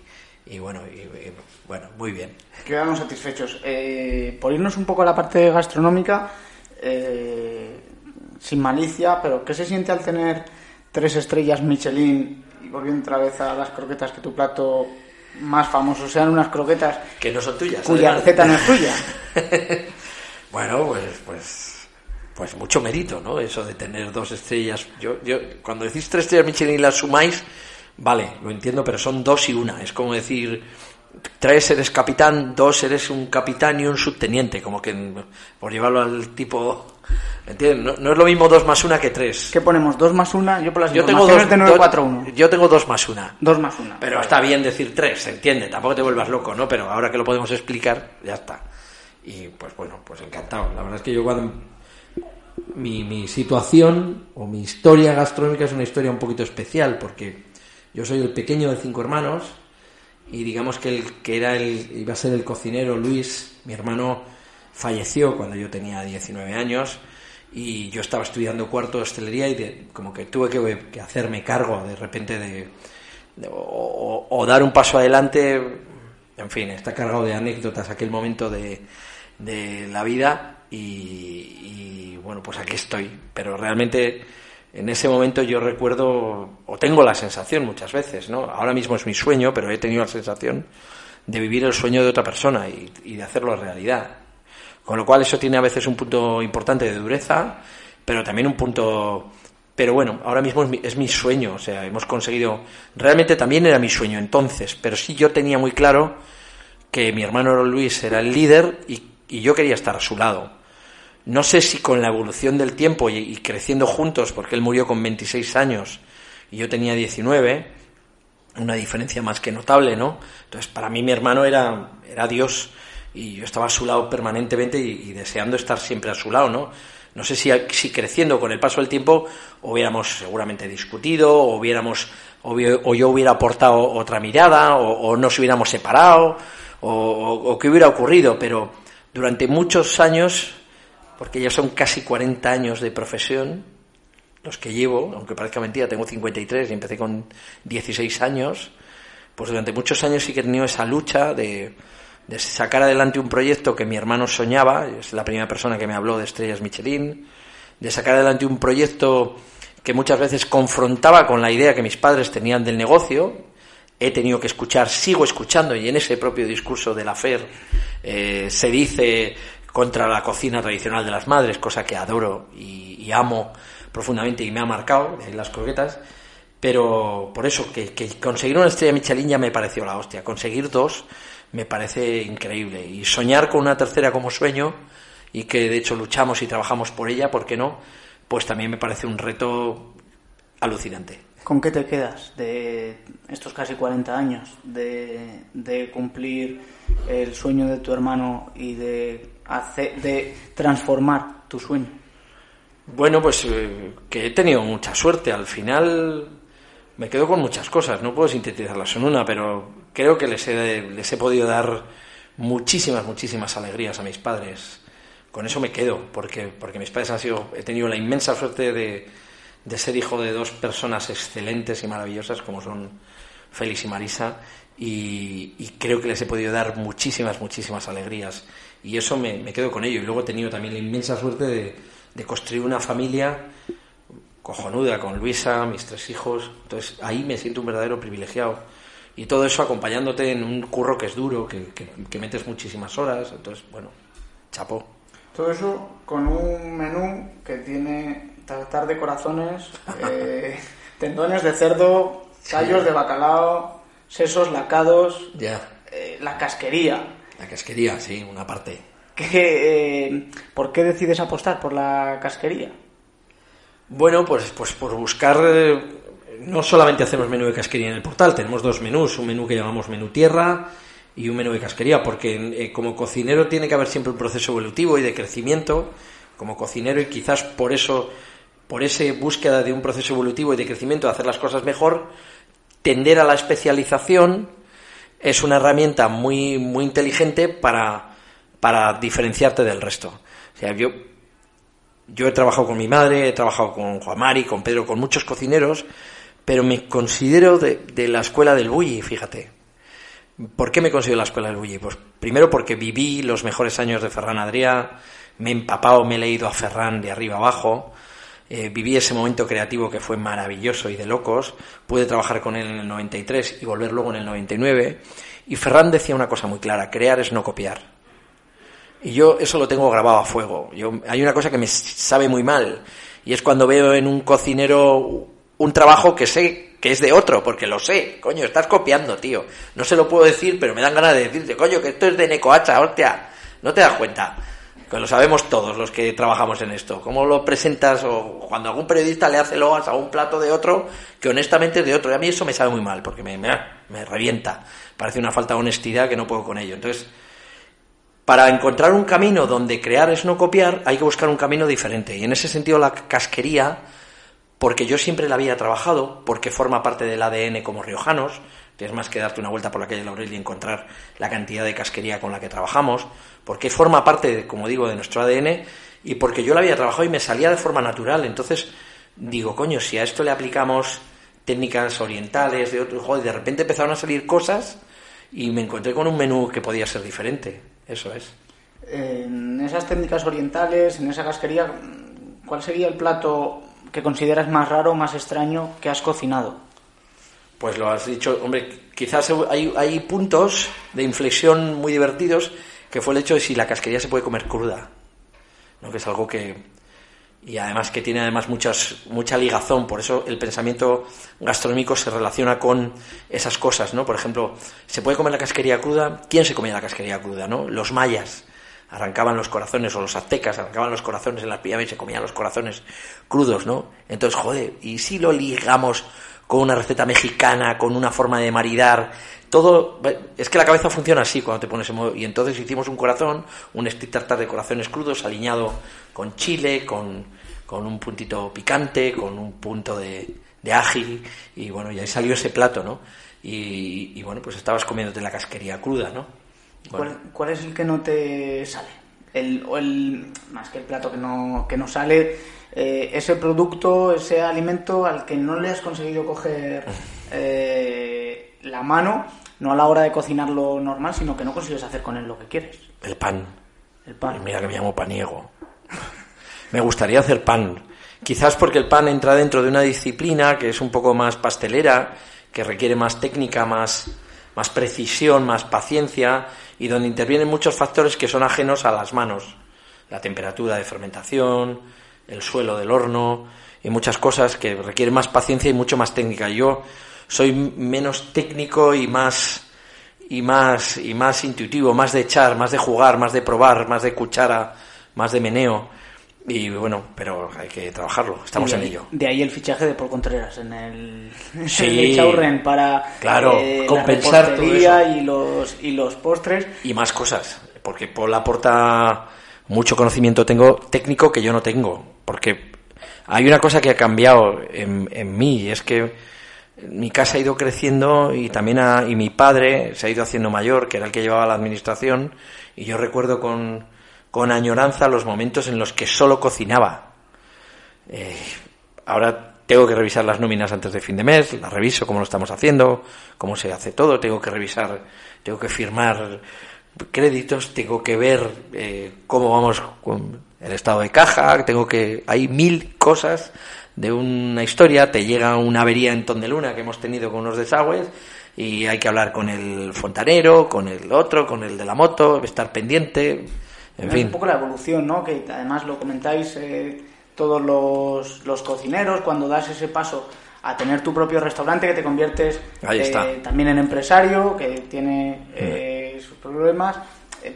bueno, y, bueno, muy bien. Quedamos satisfechos. Eh, por irnos un poco a la parte gastronómica, eh, sin malicia, pero ¿qué se siente al tener tres estrellas Michelin y volviendo otra vez a las croquetas que tu plato más famoso sean unas croquetas Que no son tuyas. cuya además. receta no es tuya? Bueno, pues, pues, pues mucho mérito, ¿no? Eso de tener dos estrellas. Yo, yo, cuando decís tres estrellas Michelin y las sumáis, vale, lo entiendo, pero son dos y una. Es como decir, tres eres capitán, dos eres un capitán y un subteniente, como que por llevarlo al tipo, ¿entiendes? No, no es lo mismo dos más una que tres. ¿Qué ponemos? ¿Dos más una? Yo por las Yo tengo dos, de dos- 941. yo tengo dos más una. Dos más una. Pero está bien decir tres, se entiende, tampoco te vuelvas loco, ¿no? Pero ahora que lo podemos explicar, ya está. Y pues bueno, pues encantado. La verdad es que yo cuando... Mi, situación o mi historia gastronómica es una historia un poquito especial porque yo soy el pequeño de cinco hermanos y digamos que el que era el, iba a ser el cocinero Luis, mi hermano, falleció cuando yo tenía 19 años y yo estaba estudiando cuarto de hostelería y de- como que tuve que, hacerme cargo de repente de, o, dar un paso adelante. En fin, está cargado de anécdotas aquel momento de la vida y, bueno, pues aquí estoy. Pero realmente en ese momento yo recuerdo, o tengo la sensación muchas veces, ¿no? Ahora mismo es mi sueño, pero he tenido la sensación de vivir el sueño de otra persona y, y de hacerlo realidad. Con lo cual eso tiene a veces un punto importante de dureza, pero también un punto... Pero bueno, ahora mismo es mi, es mi sueño, o sea, hemos conseguido... Realmente también era mi sueño entonces, pero sí yo tenía muy claro que mi hermano Luis era el líder y, y yo quería estar a su lado. No sé si con la evolución del tiempo y, creciendo juntos, porque él murió con 26 años y yo tenía 19, una diferencia más que notable, ¿no? Entonces, para mí mi hermano era, era Dios y yo estaba a su lado permanentemente y, deseando estar siempre a su lado, ¿no? No sé si, si creciendo con el paso del tiempo hubiéramos seguramente discutido, o hubiéramos, o, hubi- o yo hubiera aportado otra mirada, o, o nos hubiéramos separado, o, o, o qué hubiera ocurrido, pero durante muchos años, porque ya son casi 40 años de profesión, los que llevo, aunque parezca mentira, tengo 53 y empecé con 16 años, pues durante muchos años sí que he tenido esa lucha de, sacar adelante un proyecto que mi hermano soñaba, es la primera persona que me habló de estrellas Michelin, de sacar adelante un proyecto que muchas veces confrontaba con la idea que mis padres tenían del negocio, he tenido que escuchar, sigo escuchando, y en ese propio discurso de la FER eh, se dice contra la cocina tradicional de las madres, cosa que adoro y, amo profundamente y me ha marcado, ahí las croquetas, pero por eso, que, que conseguir una estrella Michelin ya me pareció la hostia, conseguir dos me parece increíble, y soñar con una tercera como sueño, y que de hecho luchamos y trabajamos por ella, ¿por qué no? Pues también me parece un reto alucinante. ¿Con qué te quedas de estos casi 40 años de, cumplir el sueño de tu hermano y de, hacer, de transformar tu sueño? Bueno, pues eh, que he tenido mucha suerte. Al final me quedo con muchas cosas. No puedo sintetizarlas en una, pero creo que les he, les he podido dar muchísimas, muchísimas alegrías a mis padres. Con eso me quedo, porque, porque mis padres han sido, he tenido la inmensa suerte de, de ser hijo de dos personas excelentes y maravillosas como son Félix y Marisa, y, creo que les he podido dar muchísimas, muchísimas alegrías. Y eso me, me quedo con ello. Y luego he tenido también la inmensa suerte de, de construir una familia cojonuda con Luisa, mis tres hijos. Entonces ahí me siento un verdadero privilegiado. Y todo eso acompañándote en un curro que es duro, que, que, que metes muchísimas horas. Entonces, bueno, chapó. Todo eso con un menú que tiene tartar de corazones, eh, tendones de cerdo, callos de bacalao, sesos lacados, Ya, eh, la casquería. la casquería, sí, una parte. ¿Qué, eh, ¿Por qué decides apostar por la casquería? Bueno, pues, pues por buscar. eh, No solamente hacemos menú de casquería en el portal, tenemos dos menús: un menú que llamamos menú tierra y un menú de casquería, porque como cocinero tiene que haber siempre un proceso evolutivo y de crecimiento. Como cocinero, y quizás por eso, por esa búsqueda de un proceso evolutivo y de crecimiento, de hacer las cosas mejor, tender a la especialización es una herramienta muy, muy inteligente para, para diferenciarte del resto. O sea, yo yo he trabajado con mi madre, he trabajado con Juan Mari, con Pedro, con muchos cocineros, pero me considero de, de la escuela del bulli, fíjate. ¿Por qué me considero la escuela del bulli? Pues primero porque viví los mejores años de Ferran Adrià, me he empapado, me he leído a Ferran de arriba abajo, eh, viví ese momento creativo que fue maravilloso y de locos, pude trabajar con él en el 93 y volver luego en el 99, y Ferran decía una cosa muy clara, crear es no copiar. Y yo eso lo tengo grabado a fuego. Yo, hay una cosa que me sabe muy mal, y es cuando veo en un cocinero un trabajo que sé que es de otro, porque lo sé, coño, estás copiando, tío. No se lo puedo decir, pero me dan ganas de decirte, coño, que esto es de Necoacha, hostia, no te das cuenta. Que lo sabemos todos los que trabajamos en esto. ¿Cómo lo presentas o cuando algún periodista le hace loas a un plato de otro que honestamente es de otro? Y a mí eso me sabe muy mal porque me, me, me revienta. Parece una falta de honestidad que no puedo con ello. Entonces, para encontrar un camino donde crear es no copiar, hay que buscar un camino diferente. Y en ese sentido la casquería, porque yo siempre la había trabajado, porque forma parte del ADN como riojanos, tienes más que darte una vuelta por la calle Laurel y encontrar la cantidad de casquería con la que trabajamos, porque forma parte, como digo, de nuestro ADN y porque yo la había trabajado y me salía de forma natural. Entonces digo, coño, si a esto le aplicamos técnicas orientales, de otro, joder, de repente empezaron a salir cosas y me encontré con un menú que podía ser diferente. Eso es. En esas técnicas orientales, en esa casquería, ¿cuál sería el plato que consideras más raro, más extraño que has cocinado? Pues lo has dicho, hombre, quizás hay, hay puntos de inflexión muy divertidos que fue el hecho de si la casquería se puede comer cruda, ¿no? que es algo que y además que tiene además muchas mucha ligazón, por eso el pensamiento gastronómico se relaciona con esas cosas, ¿no? Por ejemplo, ¿se puede comer la casquería cruda? ¿Quién se comía la casquería cruda, no? Los mayas arrancaban los corazones o los aztecas arrancaban los corazones en las pirámides y se comían los corazones crudos, ¿no? Entonces, joder, ¿y si lo ligamos con una receta mexicana, con una forma de maridar, todo es que la cabeza funciona así cuando te pones en modo y entonces hicimos un corazón un stick tartar de corazones crudos aliñado con chile con, con un puntito picante con un punto de, de, ágil y bueno y ahí salió ese plato no y, y bueno pues estabas comiéndote la casquería cruda no bueno. ¿Cuál, ¿Cuál, es el que no te sale el, o el más que el plato que no que no sale eh, ese producto ese alimento al que no le has conseguido coger eh, la mano, no a la hora de cocinarlo normal, sino que no consigues hacer con él lo que quieres. El pan. El pan. Mira que me llamo paniego. me gustaría hacer pan. Quizás porque el pan entra dentro de una disciplina que es un poco más pastelera, que requiere más técnica, más, más precisión, más paciencia y donde intervienen muchos factores que son ajenos a las manos. La temperatura de fermentación, el suelo del horno y muchas cosas que requieren más paciencia y mucho más técnica. Yo soy menos técnico y más y más y más intuitivo, más de echar, más de jugar, más de probar, más de cuchara, más de meneo. Y bueno, pero hay que trabajarlo, estamos ahí, en ello. De ahí el fichaje de Paul Contreras en el, sí, en el Chaurren para claro, eh, compensar la todo eso. y los y los postres y más cosas, porque Paul aporta mucho conocimiento tengo técnico que yo no tengo, porque hay una cosa que ha cambiado en, en mí y es que mi casa ha ido creciendo y también ha, y mi padre se ha ido haciendo mayor, que era el que llevaba la administración, y yo recuerdo con, con añoranza los momentos en los que solo cocinaba. Eh, ahora tengo que revisar las nóminas antes de fin de mes, las reviso cómo lo estamos haciendo, cómo se hace todo, tengo que revisar, tengo que firmar créditos, tengo que ver eh, cómo vamos con el estado de caja, tengo que, hay mil cosas de una historia, te llega una avería en Tondeluna que hemos tenido con unos desagües y hay que hablar con el fontanero, con el otro, con el de la moto, estar pendiente, en es fin. un poco la evolución, ¿no? Que además lo comentáis eh, todos los, los, cocineros cuando das ese paso a tener tu propio restaurante que te conviertes eh, también en empresario, que tiene eh, sus problemas,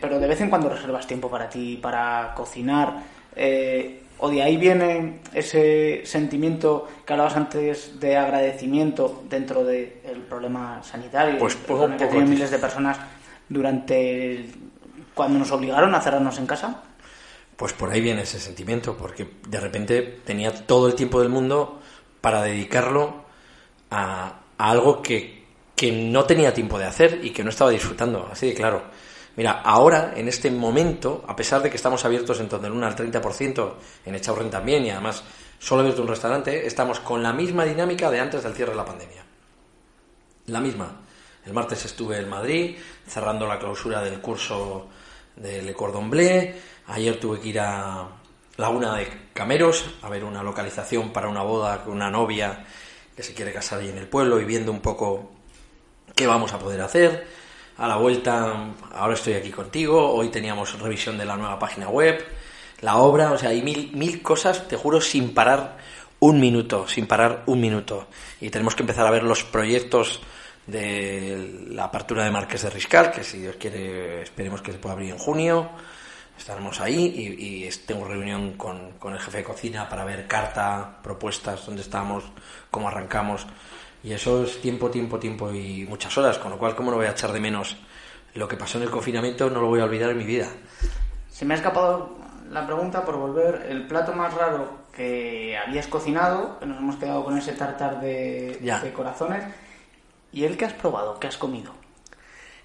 pero de vez en cuando reservas tiempo para ti, para cocinar. Eh, o de ahí viene ese sentimiento que hablabas antes de agradecimiento dentro del problema sanitario pues poco, que poco, miles de personas durante el, cuando nos obligaron a cerrarnos en casa pues por ahí viene ese sentimiento porque de repente tenía todo el tiempo del mundo para dedicarlo a, a algo que, que no tenía tiempo de hacer y que no estaba disfrutando así de claro Mira, ahora, en este momento, a pesar de que estamos abiertos en Tondeluna al 30%, en Echaurren también, y además solo abierto un restaurante, estamos con la misma dinámica de antes del cierre de la pandemia. La misma. El martes estuve en Madrid, cerrando la clausura del curso del Cordon Bleu. Ayer tuve que ir a, Laguna de Cameros, a ver una localización para una boda con una novia que se quiere casar ahí en el pueblo y viendo un poco qué vamos a poder hacer. A la vuelta, ahora estoy aquí contigo, hoy teníamos revisión de la nueva página web, la obra, o sea, hay mil, mil cosas, te juro, sin parar un minuto, sin parar un minuto. Y tenemos que empezar a ver los proyectos de la apertura de Marques de Riscal, que si Dios quiere esperemos que se pueda abrir en junio. Estaremos ahí y, y tengo reunión con, con, el jefe de cocina para ver carta, propuestas, dónde estamos, cómo arrancamos. Y eso es tiempo, tiempo, tiempo y muchas horas, con lo cual, ¿cómo no voy a echar de menos lo que pasó en el confinamiento? No lo voy a olvidar en mi vida. Se me ha escapado la pregunta por volver. El plato más raro que habías cocinado, que nos hemos quedado con ese tartar de, de corazones, y el que has probado, que has comido.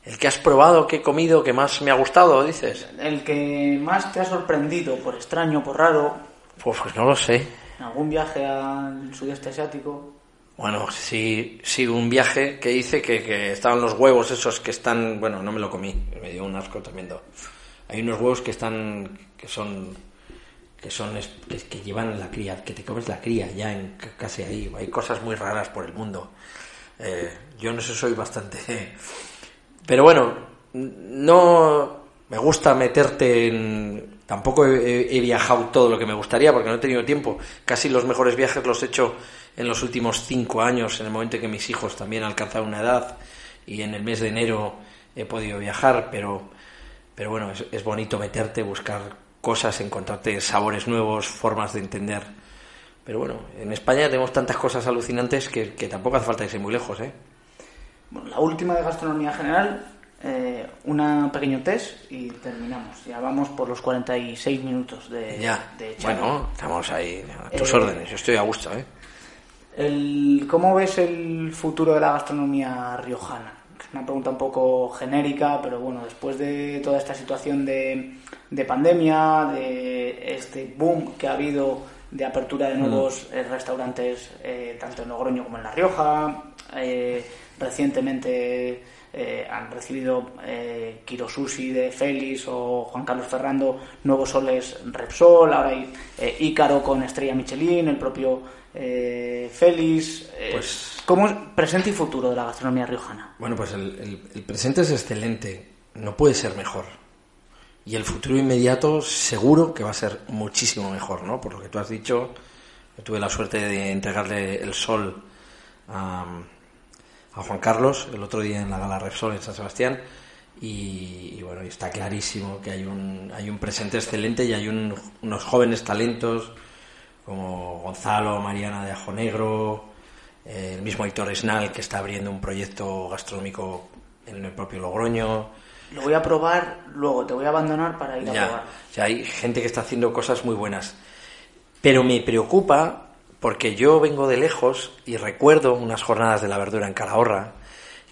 El que has probado, que he comido, que más me ha gustado, dices. El que más te ha sorprendido, por extraño, por raro. Pues, pues no lo sé. ¿En algún viaje al sudeste asiático? Bueno, sí, sí, un viaje que hice que, estaban los huevos esos que están, bueno, no me lo comí, me dio un asco tremendo. Hay unos huevos que están, que son, que son, que, que llevan la cría, que te comes la cría ya en casi ahí. Hay cosas muy raras por el mundo. Eh, yo no sé, soy bastante pero bueno, no me gusta meterte en... Tampoco he, he, viajado todo lo que me gustaría porque no he tenido tiempo. Casi los mejores viajes los he hecho en los últimos cinco años, en el momento en que mis hijos también alcanzaron una edad y en el mes de enero he podido viajar, pero, pero bueno, es, es bonito meterte, buscar cosas, encontrarte sabores nuevos, formas de entender. Pero bueno, en España tenemos tantas cosas alucinantes que, que tampoco hace falta irse muy lejos, ¿eh? Bueno, la última de gastronomía general, eh, un pequeño test y terminamos. Ya vamos por los 46 minutos de, ya. de Bueno, estamos ahí a tus eh, órdenes. Yo estoy a gusto, ¿eh? El, ¿Cómo ves el futuro de la gastronomía riojana? Es una pregunta un poco genérica, pero bueno, después de toda esta situación de, de pandemia, de este boom que ha habido de apertura de nuevos mm. restaurantes, eh, tanto en Logroño como en La Rioja, eh, recientemente eh, han recibido eh, Kirosushi de Félix o Juan Carlos Ferrando nuevos soles Repsol, ahora hay eh, Ícaro con estrella Michelin, el propio eh, Félix. Pues, ¿Cómo es presente y futuro de la gastronomía riojana? Bueno, pues el, el, el presente es excelente, no puede ser mejor. Y el futuro inmediato seguro que va a ser muchísimo mejor, ¿no? Por lo que tú has dicho, yo tuve la suerte de entregarle el sol a a Juan Carlos el otro día en la Gala Repsol en San Sebastián y, y bueno, está clarísimo que hay un, hay un presente excelente y hay un, unos jóvenes talentos como Gonzalo, Mariana de Ajo Negro, el mismo Héctor Esnal que está abriendo un proyecto gastronómico en el propio Logroño. Lo voy a probar luego, te voy a abandonar para ir ya, a probar. Sea, hay gente que está haciendo cosas muy buenas. Pero me preocupa porque yo vengo de lejos y recuerdo unas jornadas de la verdura en Calahorra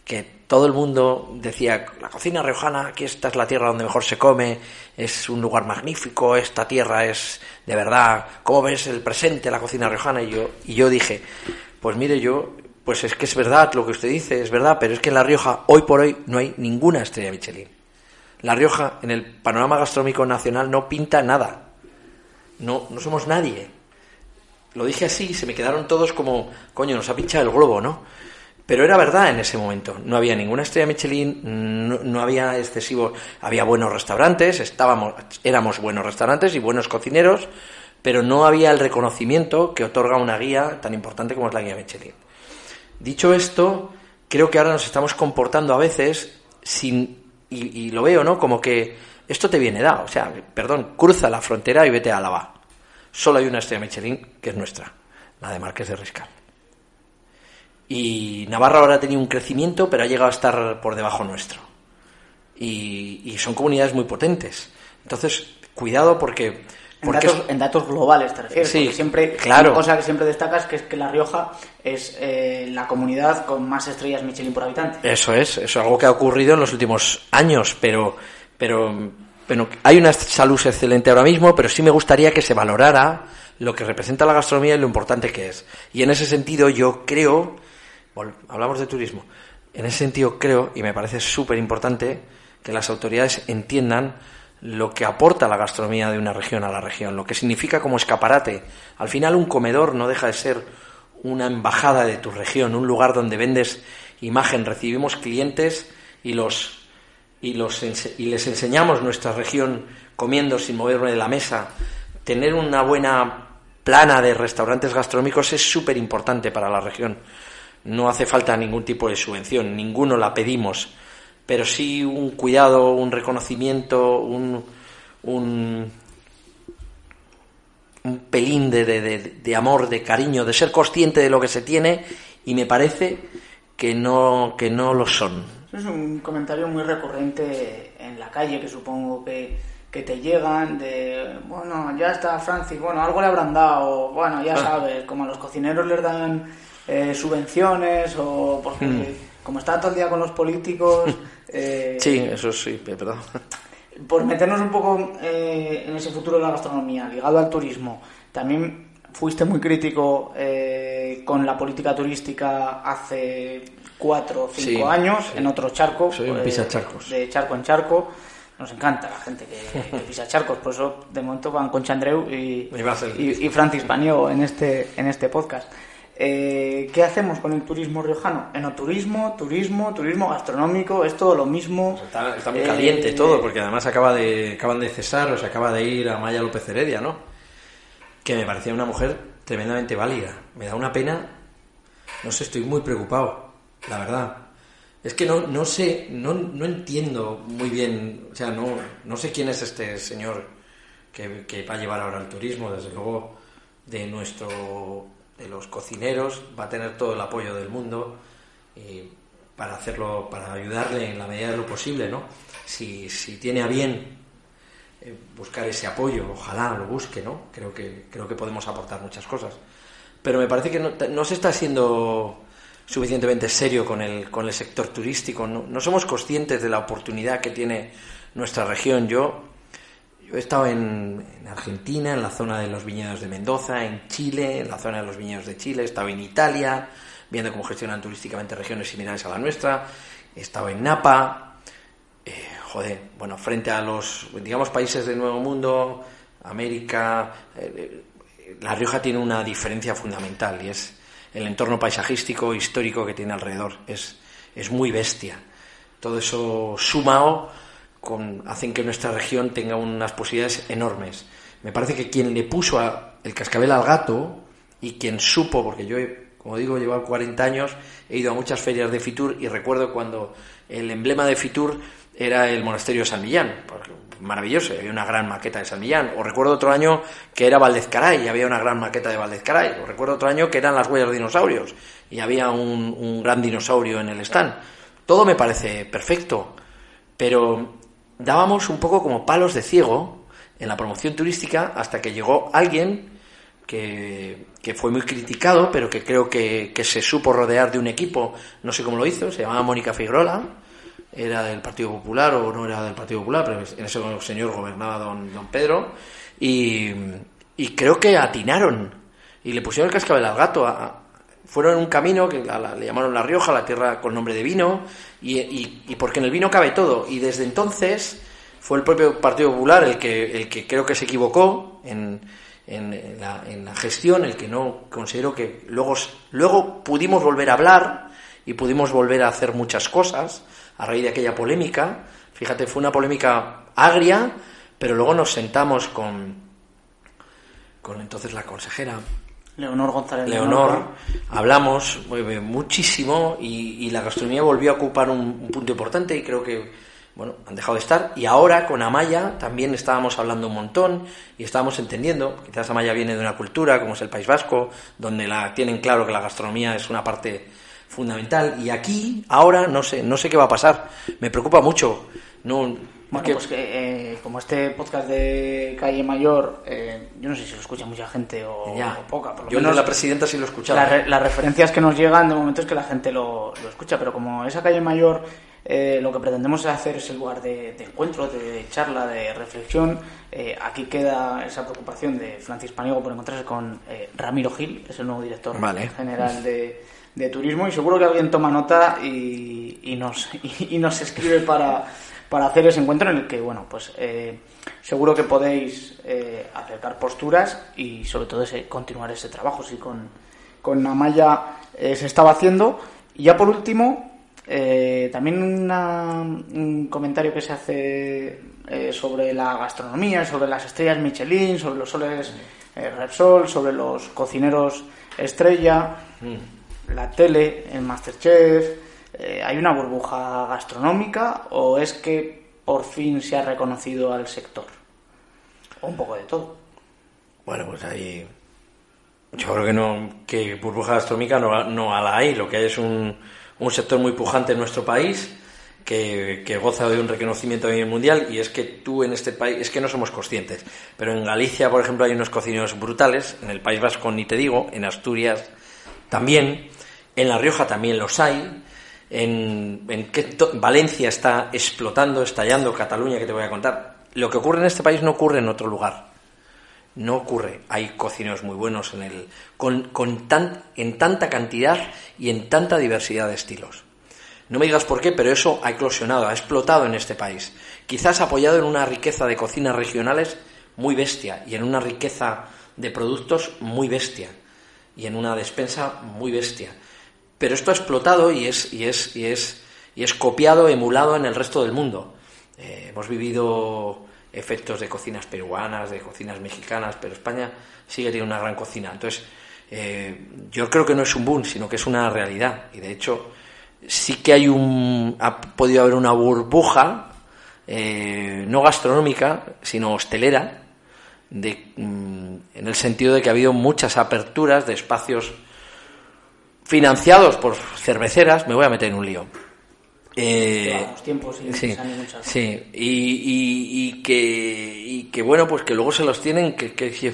que todo el mundo decía, la cocina riojana, aquí esta es la tierra donde mejor se come, es un lugar magnífico, esta tierra es de verdad, ¿cómo ves el presente, la cocina riojana? Y yo, y yo dije, pues mire yo, pues es que es verdad lo que usted dice, es verdad, pero es que en La Rioja hoy por hoy no hay ninguna estrella Michelin. La Rioja en el panorama gastronómico nacional no pinta nada. No, no somos nadie lo dije así se me quedaron todos como, coño, nos ha pinchado el globo, ¿no? Pero era verdad en ese momento. No había ninguna estrella Michelin, no, había excesivo, había buenos restaurantes, estábamos, éramos buenos restaurantes y buenos cocineros, pero no había el reconocimiento que otorga una guía tan importante como es la guía Michelin. Dicho esto, creo que ahora nos estamos comportando a veces sin, y, y lo veo, ¿no? Como que esto te viene dado. O sea, perdón, cruza la frontera y vete a Álava solo hay una estrella Michelin que es nuestra, la de Marqués de Riscal. Y Navarra ahora ha tenido un crecimiento, pero ha llegado a estar por debajo nuestro. Y, y son comunidades muy potentes. Entonces, cuidado porque... porque en, datos, en, datos, globales te refieres, sí, siempre claro. una cosa que siempre destacas que es que La Rioja es eh, la comunidad con más estrellas Michelin por habitante. Eso es, eso es algo que ha ocurrido en los últimos años, pero, pero bueno, hay una salud excelente ahora mismo, pero sí me gustaría que se valorara lo que representa la gastronomía y lo importante que es. Y en ese sentido yo creo, hablamos de turismo, en ese sentido creo, y me parece súper importante, que las autoridades entiendan lo que aporta la gastronomía de una región a la región, lo que significa como escaparate. Al final un comedor no deja de ser una embajada de tu región, un lugar donde vendes imagen, recibimos clientes y los y los les enseñamos nuestra región comiendo sin moverme de la mesa. Tener una buena plana de restaurantes gastronómicos es súper importante para la región. No hace falta ningún tipo de subvención, ninguno la pedimos, pero sí un cuidado, un reconocimiento, un, un, un pelín de, de, de, amor, de cariño, de ser consciente de lo que se tiene y me parece que no, que no lo son. Es un comentario muy recurrente en la calle que supongo que, que te llegan de, bueno, ya está Francis, bueno, algo le habrán dado, bueno, ya sabes, como a los cocineros les dan eh, subvenciones o porque Hmm. como está todo el día con los políticos... eh, Sí, eso sí, perdón. por meternos un poco eh, en ese futuro de la gastronomía, ligado al turismo, también fuiste muy crítico eh, con la política turística hace cuatro o cinco Sí, años sí. en otro charco. Soy un eh, pisacharcos. De charco en charco. Nos encanta la gente que, que pisa charcos, por eso de momento van Concha Andreu y, Y y, Francis Paniego en este, en este podcast. Eh, ¿Qué hacemos con el turismo riojano? Enoturismo, turismo, turismo gastronómico, es todo lo mismo. Está, está muy Eh, caliente todo, porque además acaba de, acaban de cesar o se acaba de ir a Maya López Heredia, ¿no? Que me parecía una mujer tremendamente válida. Me da una pena. No sé, estoy muy preocupado, la verdad. Es que no, no sé, no, no entiendo muy bien, o sea, no, no sé quién es este señor que, que va a llevar ahora el turismo, desde luego de nuestro, de los cocineros, va a tener todo el apoyo del mundo y para hacerlo, para ayudarle en la medida de lo posible, ¿no? Si, si tiene a bien eh, buscar ese apoyo, ojalá lo busque, ¿no? Creo que, creo que podemos aportar muchas cosas. Pero me parece que no, no se está siendo suficientemente serio con el, con el sector turístico. No, no somos conscientes de la oportunidad que tiene nuestra región. Yo, he estado en, en Argentina, en la zona de los viñedos de Mendoza, en Chile, en la zona de los viñedos de Chile, he estado en Italia, viendo cómo gestionan turísticamente regiones similares a la nuestra, he estado en Napa, eh, joder, bueno, frente a los, digamos, países del Nuevo Mundo, América, eh, eh, La Rioja tiene una diferencia fundamental y es el entorno paisajístico, histórico que tiene alrededor. Es, es muy bestia. Todo eso sumado con, hacen que nuestra región tenga unas posibilidades enormes. Me parece que quien le puso a- el cascabel al gato y quien supo, porque yo, he, como digo, llevo 40 años, he ido a muchas ferias de Fitur y recuerdo cuando el emblema de Fitur era el monasterio de San Millán, porque maravilloso, había una gran maqueta de San Millán. O recuerdo otro año que era Valdezcaray y había una gran maqueta de Valdezcaray. O recuerdo otro año que eran las huellas de dinosaurios y había un, un gran dinosaurio en el stand. Todo me parece perfecto, pero dábamos un poco como palos de ciego en la promoción turística hasta que llegó alguien que, que fue muy criticado, pero que creo que, que se supo rodear de un equipo, no sé cómo lo hizo, se llamaba Mónica Figuerola, era del Partido Popular o no era del Partido Popular, pero en ese señor gobernaba don, don Pedro, y, y creo que atinaron y le pusieron el cascabel al gato. a- fueron un camino que la- le llamaron La Rioja, la tierra con nombre de vino, y, y- y porque en el vino cabe todo. Y desde entonces fue el propio Partido Popular el que, el que creo que se equivocó en- en la, en la gestión, el que no considero que luego, luego pudimos volver a hablar y pudimos volver a hacer muchas cosas a raíz de aquella polémica. Fíjate, fue una polémica agria, pero luego nos sentamos con, con entonces la consejera Leonor González. Leonor, hablamos eh, muchísimo y, y la gastronomía volvió a ocupar un, un punto importante y creo que, bueno, han dejado de estar. Y ahora con Amaya también estábamos hablando un montón y estábamos entendiendo, quizás Amaya viene de una cultura como es el País Vasco, donde la, tienen claro que la gastronomía es una parte fundamental y aquí ahora no sé no sé qué va a pasar me preocupa mucho no Bueno, pues que eh, como este podcast de Calle Mayor, eh, yo no sé si lo escucha mucha gente o, ya. o poca, por lo yo menos la presidenta sí lo la re- las referencias que nos llegan de momento es que la gente lo, lo escucha, pero como esa Calle Mayor eh, lo que pretendemos hacer es el lugar de, de encuentro, de charla, de reflexión, eh, aquí queda esa preocupación de Francis Paniego por encontrarse con eh, Ramiro Gil, que es el nuevo director Vale. general de, de turismo, y seguro que alguien toma nota y, y nos, y, nos escribe para, para hacer ese encuentro en el que, bueno, pues eh, seguro que podéis eh, acercar posturas y sobre todo ese, continuar ese trabajo. Si con, con Amaya eh, se estaba haciendo. Y ya por último, eh, también una- un comentario que se hace sobre la gastronomía, sobre las estrellas Michelin, sobre los soles Repsol, sobre los cocineros estrella, la tele, el Masterchef. Eh, ¿Hay una burbuja gastronómica o es que por fin se ha reconocido al sector? O un poco de todo. Bueno, pues ahí. Yo creo que no, que burbuja gastronómica no, no la hay. Lo que hay es un, un sector muy pujante en nuestro país que, que goza de un reconocimiento a nivel mundial y es que tú en este país, es que no somos conscientes, pero en Galicia, por ejemplo, hay unos cocineros brutales, en el País Vasco ni te digo, en Asturias también, en La Rioja también los hay, en, en Valencia está explotando, estallando, Cataluña, que te voy a contar. Lo que ocurre en este país no ocurre en otro lugar. No ocurre. Hay cocineros muy buenos en el, con, con tan, en tanta cantidad y en tanta diversidad de estilos. No me digas por qué, pero eso ha eclosionado, ha explotado en este país. Quizás apoyado en una riqueza de cocinas regionales muy bestia y en una riqueza de productos muy bestia y en una despensa muy bestia. Pero esto ha explotado y es, y es, y es, y es copiado, emulado en el resto del mundo. Eh, hemos vivido efectos de cocinas peruanas, de cocinas mexicanas, pero España sigue teniendo una gran cocina. Entonces, eh, yo creo que no es un boom, sino que es una realidad. Y de hecho, sí que hay un, ha podido haber una burbuja, eh, no gastronómica, sino hostelera, de, mm, en el sentido de que ha habido muchas aperturas de espacios financiados por cerveceras, me voy a meter en un lío. Eh, Llevamos tiempo sin sí, sí, y, y- y que, y que bueno, pues que luego se los tienen que, que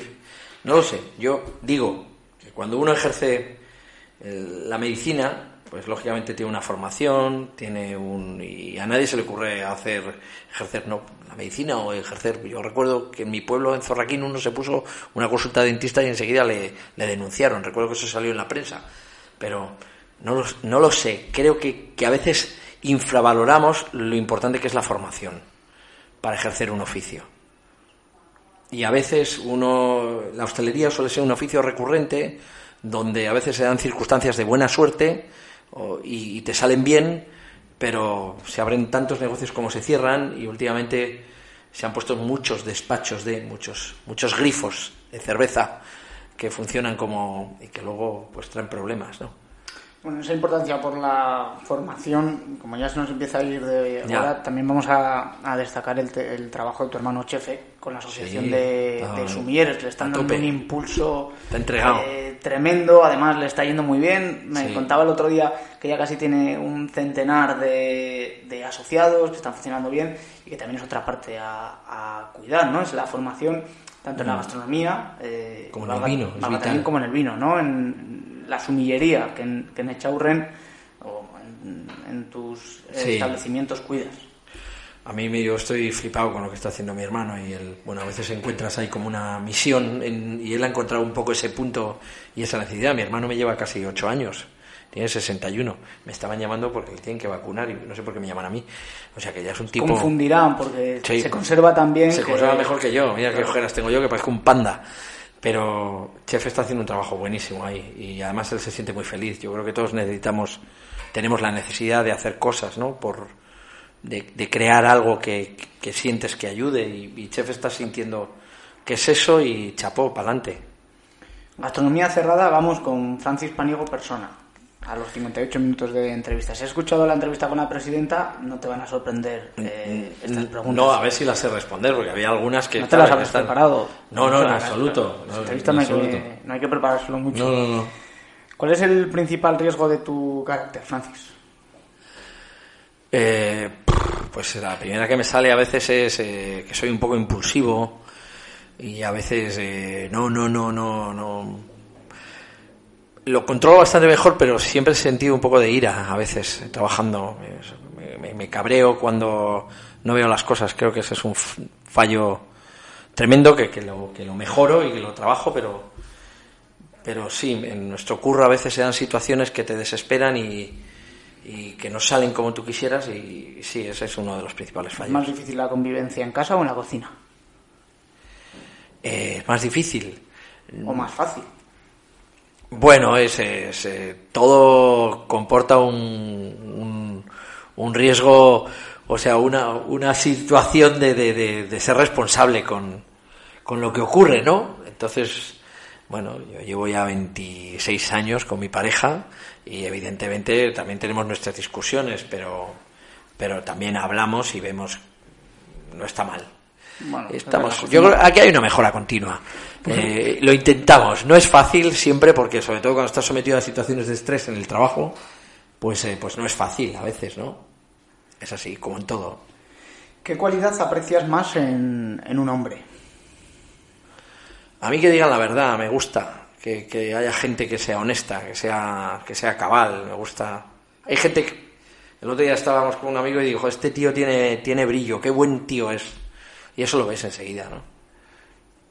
no lo sé, yo digo que cuando uno ejerce el- la medicina, pues lógicamente tiene una formación, tiene un y a nadie se le ocurre hacer ejercer no la medicina o ejercer. Yo recuerdo que en mi pueblo en Zorraquín uno se puso una consulta de dentista y enseguida le, le denunciaron. Recuerdo que eso salió en la prensa, pero no lo, no lo sé. Creo que, que a veces infravaloramos lo importante que es la formación para ejercer un oficio. Y a veces uno, la hostelería suele ser un oficio recurrente donde a veces se dan circunstancias de buena suerte y, y te salen bien, pero se abren tantos negocios como se cierran y últimamente se han puesto muchos despachos de muchos muchos grifos de cerveza que funcionan como y que luego pues traen problemas, ¿no? Bueno, esa importancia por la formación, como ya se nos empieza a ir de ahora, también vamos a, a destacar el, te- el trabajo de tu hermano Chefe con la asociación Sí, de, ah, de sumilleres, que le están dando un impulso Está entregado. eh, tremendo, además le está yendo muy bien. Me Sí. contaba el otro día que ya casi tiene un centenar de, de asociados que están funcionando bien y que también es otra parte a, a cuidar, ¿no? Es la formación tanto en la gastronomía eh. Como en valga- el vino, es valga vital. también como en el vino, ¿no? En la sumillería que en, que en Echaurren o en, en tus eh, Sí. establecimientos cuidas. A mí yo estoy flipado con lo que está haciendo mi hermano y él, bueno, a veces encuentras ahí como una misión en- y él ha encontrado un poco ese punto y esa necesidad. Mi hermano me lleva casi ocho años, tiene 61. Me estaban llamando porque le tienen que vacunar y no sé por qué me llaman a mí. O sea que ya es un tipo... Confundirán porque Sí. se conserva también. Se que- conserva mejor que yo. Mira qué ojeras tengo yo, que parezco un panda. Pero Chef está haciendo un trabajo buenísimo ahí y además él se siente muy feliz. Yo creo que todos necesitamos, tenemos la necesidad de hacer cosas, ¿no? Por, de, de crear algo que, que sientes que ayude y, y Chef está sintiendo que es eso y chapó, para adelante. Gastronomía cerrada, vamos con Francis Paniego persona. A los 58 minutos de entrevista. Si has escuchado la entrevista con la presidenta, no te van a sorprender eh, estas preguntas. No, a ver si las sé responder, porque había algunas que... No te las habías están- preparado. No, no, en absoluto. no, entrevistas en no hay, no hay que preparárselo mucho. No, no, no. ¿Cuál es el principal riesgo de tu carácter, Francis? Eh, pues la primera que me sale a veces es eh, que soy un poco impulsivo y a veces eh, no, no, no, no, no. Lo controlo bastante mejor, pero siempre he sentido un poco de ira a veces trabajando. Me, me- me cabreo cuando no veo las cosas. Creo que ese es un fallo tremendo que, que lo, que lo mejoro y que lo trabajo, pero, pero sí, en nuestro curro a veces se dan situaciones que te desesperan y, y, que no salen como tú quisieras y sí, ese es uno de los principales ¿Es fallos. más difícil la convivencia en casa o en la cocina? Eh, es más difícil. ¿O más fácil? Bueno, es, es, eh, todo comporta un, un, un riesgo, o sea, una, una situación de, de, de, de ser responsable con, con lo que ocurre, ¿no? Entonces, bueno, yo llevo ya 26 años con mi pareja y evidentemente también tenemos nuestras discusiones, pero, pero también hablamos y vemos, no está mal. Bueno, Estamos, yo creo aquí hay una mejora continua. Eh, lo intentamos, no es fácil siempre porque sobre todo cuando estás sometido a situaciones de estrés en el trabajo, pues, eh, pues no es fácil a veces, ¿no? Es así, como en todo. ¿Qué cualidad aprecias más en, en un hombre? A mí que digan la verdad, me gusta. Que, que haya gente que sea honesta, que sea, que sea cabal, me gusta. Hay gente que... El otro día estábamos con un amigo y dijo, este tío tiene, tiene brillo, qué buen tío es. Y eso lo ves enseguida, ¿no?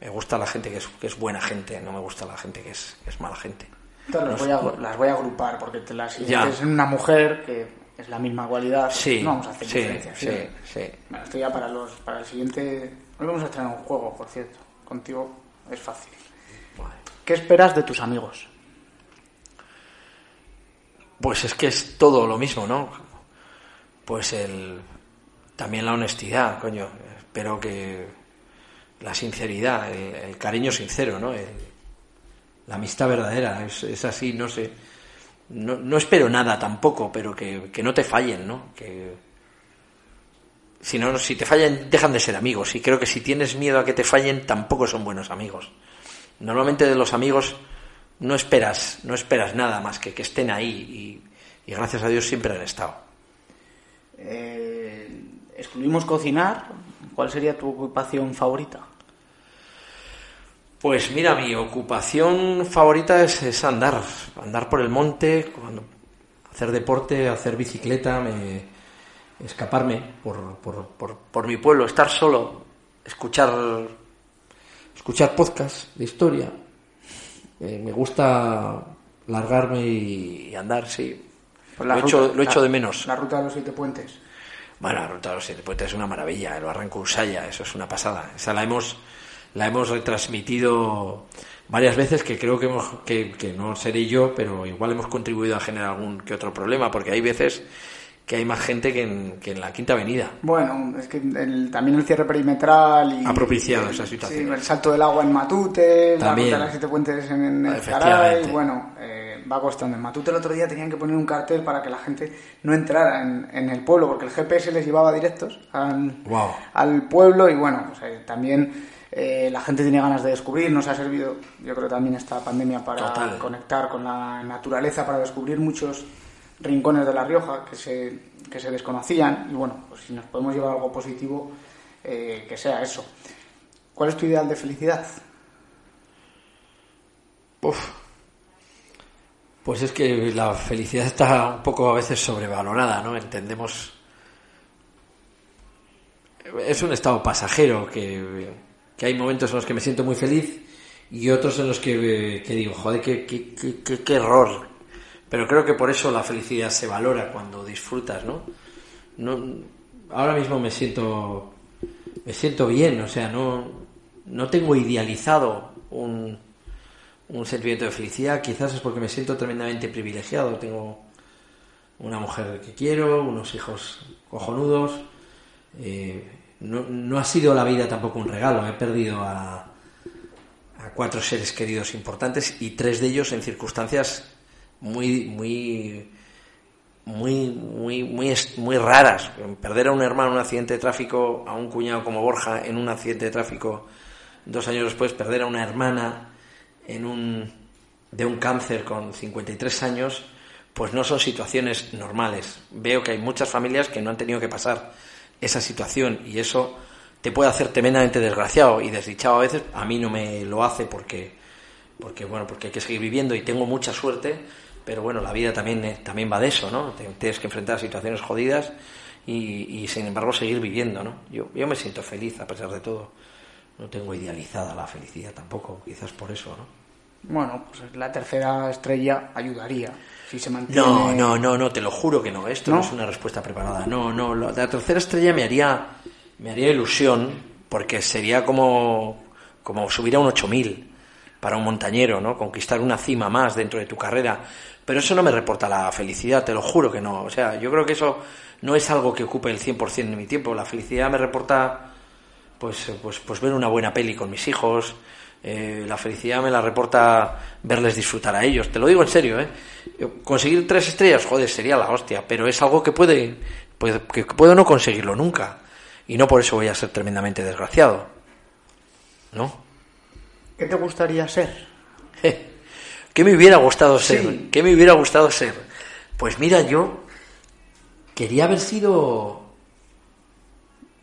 Me gusta la gente que es, que es buena gente, no me gusta la gente que es, que es mala gente. Entonces, las, voy a, sé. las voy a agrupar porque te las en una mujer que es la misma cualidad. Sí, no vamos a hacer sí, diferenciación. sí, sí. Bueno, esto ya para, los, para el siguiente. Hoy vamos a estrenar un juego, por cierto. Contigo es fácil. Vale. ¿Qué esperas de tus amigos? Pues es que es todo lo mismo, ¿no? Pues el también la honestidad, coño. Espero que la sinceridad, el, el cariño sincero, ¿no? El- la amistad verdadera, es, es así, no sé. No, no espero nada tampoco, pero que, que no te fallen, ¿no? Que si no, si te fallan, dejan de ser amigos. Y creo que si tienes miedo a que te fallen, tampoco son buenos amigos. Normalmente de los amigos no esperas, no esperas nada más que que estén ahí y, y gracias a Dios siempre han estado. Eh, excluimos cocinar. ¿Cuál sería tu ocupación favorita? Pues mira, mi ocupación favorita es, es andar, andar por el monte, cuando, hacer deporte, hacer bicicleta, me, escaparme por, por, por, por mi pueblo, estar solo, escuchar, escuchar podcasts de historia. Eh, me gusta largarme y, y andar, sí. Pues lo he hecho, ruta- lo hecho la- de menos. La ruta de los siete puentes. Bueno, la ruta de los siete puentes es una maravilla, el barranco Usaya, eso es una pasada. Esa la hemos, la hemos retransmitido varias veces, que creo que, hemos, que, que no seré yo, pero igual hemos contribuido a generar algún que otro problema, porque hay veces que hay más gente que en, que en la Quinta Avenida. Bueno, es que el- también el cierre perimetral y... Ha propiciado esa situación. sí, el salto del agua en Matute, También. la ruta de los siete puentes en, en el. Zaray, bueno, eh, va costando. En Matute el otro día tenían que poner un cartel para que la gente no entrara en, en el pueblo, porque el GPS les llevaba directos al, Guau. al pueblo y bueno, pues, eh, también eh, la gente tiene ganas de descubrir, nos ha servido, yo creo también esta pandemia para Total. conectar con la naturaleza, para descubrir muchos rincones de La Rioja que se, que se desconocían y bueno, pues si nos podemos llevar algo positivo, eh, que sea eso. ¿Cuál es tu ideal de felicidad? Uf. Pues es que la felicidad está un poco a veces sobrevalorada, ¿no? Entendemos. Es un estado pasajero que, que hay momentos en los que me siento muy feliz y otros en los que, que digo, joder, qué, qué- qué- qué error. Pero creo que por eso la felicidad se valora cuando disfrutas, ¿no? ahora mismo me siento me siento bien, o sea, no, no tengo idealizado un, un sentimiento de felicidad, quizás es porque me siento tremendamente privilegiado, tengo una mujer que quiero, unos hijos cojonudos, eh, no, no ha sido la vida tampoco un regalo, he perdido a cuatro seres queridos importantes y tres de ellos en circunstancias muy, muy, muy, muy, muy, muy raras. Perder a un hermano en un accidente de tráfico, a un cuñado como Borja en un accidente de tráfico, dos años después perder a una hermana en un, de un cáncer con 53 años, pues no son situaciones normales. Veo que hay muchas familias que no han tenido que pasar esa situación y eso te puede hacer tremendamente desgraciado y desdichado a veces. A mí no me lo hace porque, porque bueno, porque hay que seguir viviendo y tengo mucha suerte, pero bueno, la vida también, eh, también va de eso, ¿no? Tienes que enfrentar situaciones jodidas y, y, sin embargo seguir viviendo, ¿no? Yo, yo me siento feliz a pesar de todo. No tengo idealizada la felicidad tampoco, quizás por eso, ¿no? Bueno, pues la tercera estrella ayudaría. Si se mantiene... No, no, no, no, te lo juro que no. Esto no, ¿No? es una respuesta preparada. No, no, la tercera estrella me haría, me haría ilusión porque sería como, como subir a un 8000 para un montañero, ¿no? Conquistar una cima más dentro de tu carrera. Pero eso no me reporta la felicidad, te lo juro que no. O sea, yo creo que eso no es algo que ocupe el 100% de mi tiempo. La felicidad me reporta pues, pues, pues ver una buena peli con mis hijos. eh, la felicidad me la reporta verles disfrutar a ellos. Te lo digo en serio, ¿eh? Conseguir tres estrellas, joder, sería la hostia, pero es algo que puede, puede- que puedo no conseguirlo nunca. Y no por eso voy a ser tremendamente desgraciado. ¿No? ¿Qué te gustaría ser? ¿Qué me hubiera gustado ser? Sí. ¿Qué me hubiera gustado ser? Pues mira, yo quería haber sido...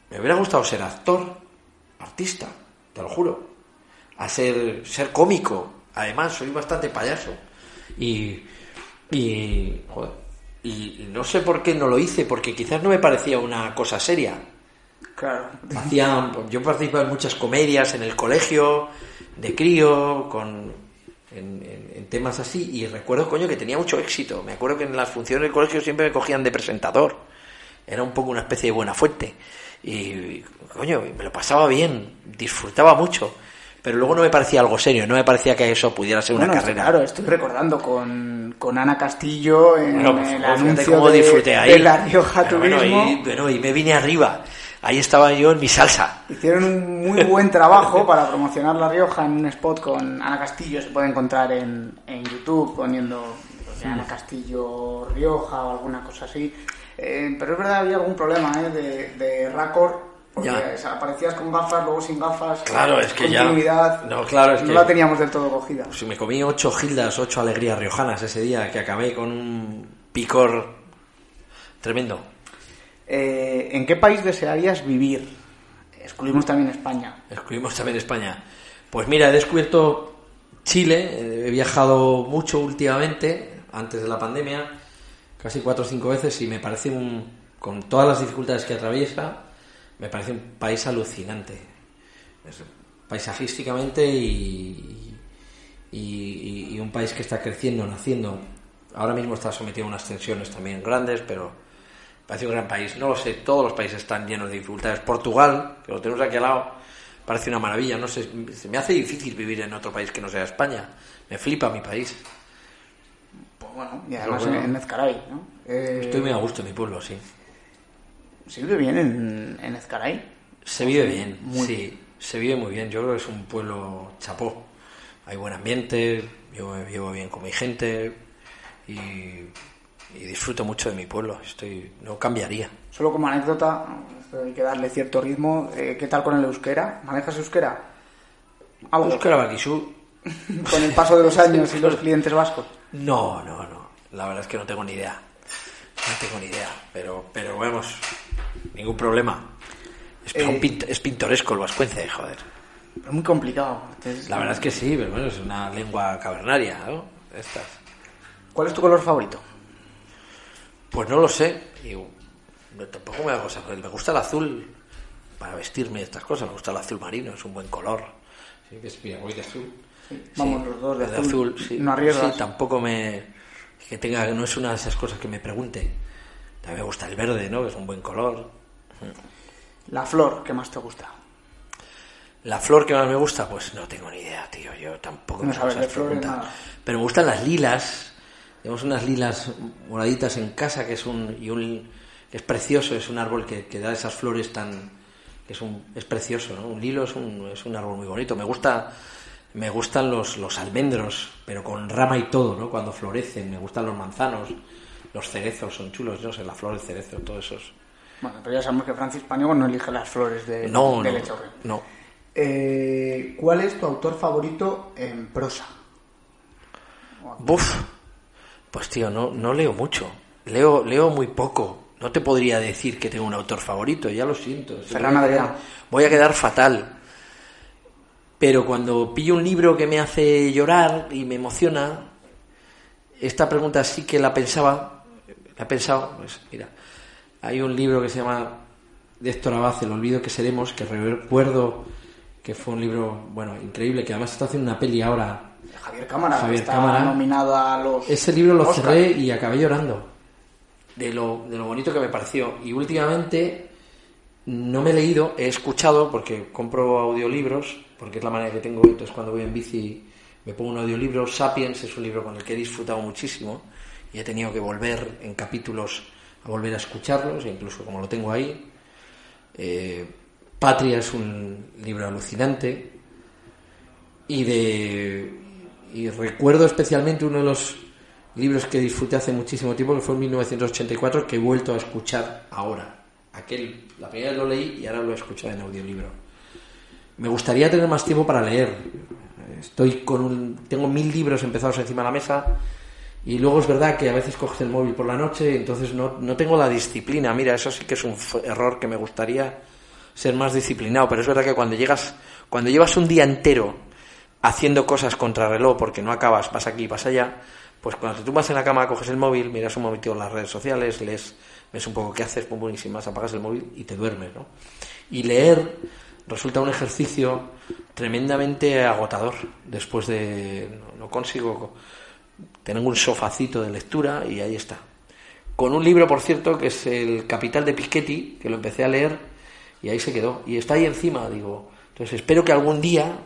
Me hubiera gustado ser actor, artista, te lo juro. A ser, ser cómico. Además, soy bastante payaso. Y... Y... Joder. Y no sé por qué no lo hice, porque quizás no me parecía una cosa seria. Claro. Hacían, pues, yo participaba en muchas comedias en el colegio, de crío, con, en, en- en temas así, y recuerdo, coño, que tenía mucho éxito. Me acuerdo que en las funciones del colegio siempre me cogían de presentador. Era un poco una especie de buena fuente. Y, coño, me lo pasaba bien, disfrutaba mucho. Pero luego no me parecía algo serio, no me parecía que eso pudiera ser una Bueno, carrera. Claro, estoy recordando con, con Ana Castillo en Bueno, el anuncio de, disfruté ahí. de La Rioja bueno, Turismo. y, bueno, y me vine arriba. Ahí estaba yo en mi salsa. Hicieron un muy buen trabajo para promocionar La Rioja en un spot con Ana Castillo. Se puede encontrar en, en YouTube poniendo pues, Ana Castillo Rioja o alguna cosa así. Eh, pero es verdad, había algún problema ¿eh? de, de Raccord. Porque Ya. aparecías con gafas, luego sin gafas. Claro, es que ya- continuidad. no, claro, es no que- la teníamos del todo cogida. Si me comí ocho gildas, ocho alegrías riojanas ese día, que acabé con un picor tremendo. Eh, ¿En qué país desearías vivir? Excluimos también España. Excluimos también España. Pues mira, he descubierto Chile, he viajado mucho últimamente, antes de la pandemia, casi cuatro o cinco veces, y me parece un, con todas las dificultades que atraviesa, me parece un país alucinante. Es paisajísticamente y, y- y un país que está creciendo, naciendo. Ahora mismo está sometido a unas tensiones también grandes, pero parece un gran país. No lo sé, todos los países están llenos de dificultades. Portugal, que lo tenemos aquí al lado, parece una maravilla. No sé, se me hace difícil vivir en otro país que no sea España. Me flipa mi país. Pues bueno, y además bueno. en, Ezcaray, ¿no? Eh, Estoy muy a gusto en mi pueblo, sí. ¿Se vive bien en, en Ezcaray? Se vive bien, Muy sí, se vive muy bien. Yo creo que es un pueblo chapó. Hay buen ambiente, yo me llevo bien con mi gente y, y disfruto mucho de mi pueblo. Estoy, no cambiaría. Solo como anécdota, hay que darle cierto ritmo. eh, ¿Qué tal con el euskera? ¿Manejas euskera? Algo. Euskara Bakishu, Con el paso de los años y los clientes vascos. No, no, no. La verdad es que no tengo ni idea. No tengo ni idea. Pero, pero vamos, ningún problema. Es, Eh, pint- es pintoresco el vascuence, joder. Es muy complicado. Entonces, La verdad es que sí, pero bueno, es una lengua cavernaria, ¿no? Estas. ¿Cuál es tu color favorito? Pues no lo sé. Y no, tampoco me hago saber. Me gusta el azul para vestirme y estas cosas. Me gusta el azul marino, es un buen color. Sí, que es, mira, voy de azul. Vamos Sí, los dos de de azul. sí. No arriesgas. Sí, tampoco me. que tenga. no es una de esas cosas que me pregunte. También me gusta el verde, ¿no? Que es un buen color. La flor que más te gusta. La flor que más me gusta, pues no tengo ni idea, tío. Yo tampoco No me sabes de. Pero me gustan las lilas. Tenemos unas lilas moraditas en casa que es un, y un que es precioso, es un árbol que, que da esas flores tan que es un es precioso, ¿no? Un lilo es un, es un árbol muy bonito. Me gusta me gustan los, los almendros, pero con rama y todo, ¿no? Cuando florecen, me gustan los manzanos, los cerezos son chulos, no sé, la flor del cerezo, todos esos. Bueno, pero ya sabemos que Francis Paniego no elige las flores de, No, de no, Lechorre. no. Eh, ¿Cuál es tu autor favorito en prosa? Buf, pues tío, no, no leo mucho. Leo, leo muy poco. No te podría decir que tengo un autor favorito, ya lo siento. Ferran Adrià. Voy a quedar fatal. Pero cuando pillo un libro que me hace llorar y me emociona, esta pregunta sí que la pensaba, la he pensado, pues mira, hay un libro que se llama de Héctor Abad, El olvido que seremos, que recuerdo que fue un libro, bueno, increíble, que además está haciendo una peli ahora Javier Cámara, Javier está Cámara. nominado a los. Ese libro lo Oscar. cerré y acabé llorando de lo, de lo bonito que me pareció. Y últimamente no me he leído, he escuchado porque compro audiolibros, porque es la manera que tengo. Entonces, cuando voy en bici me pongo un audiolibro. Sapiens es un libro con el que he disfrutado muchísimo y he tenido que volver en capítulos a volver a escucharlos, e incluso como lo tengo ahí. Eh, Patria es un libro alucinante y de y recuerdo especialmente uno de los libros que disfruté hace muchísimo tiempo que fue en 1984 que he vuelto a escuchar ahora. Aquel la primera vez lo leí y ahora lo he escuchado en audiolibro. Me gustaría tener más tiempo para leer. Estoy con un tengo mil libros empezados encima de la mesa y luego es verdad que a veces coges el móvil por la noche entonces no, no tengo la disciplina. Mira eso sí que es un error que me gustaría ser más disciplinado pero es verdad que cuando llegas cuando llevas un día entero haciendo cosas contra reloj porque no acabas, vas aquí, vas allá, pues cuando te tumbas en la cama, coges el móvil, miras un momentito las redes sociales, lees, ves un poco qué haces, pum, pum, y más apagas el móvil y te duermes, ¿no? Y leer resulta un ejercicio tremendamente agotador. Después de... no, no consigo... Tengo un sofacito de lectura y ahí está. Con un libro, por cierto, que es El Capital de Piketty, que lo empecé a leer y ahí se quedó. Y está ahí encima, digo. Entonces espero que algún día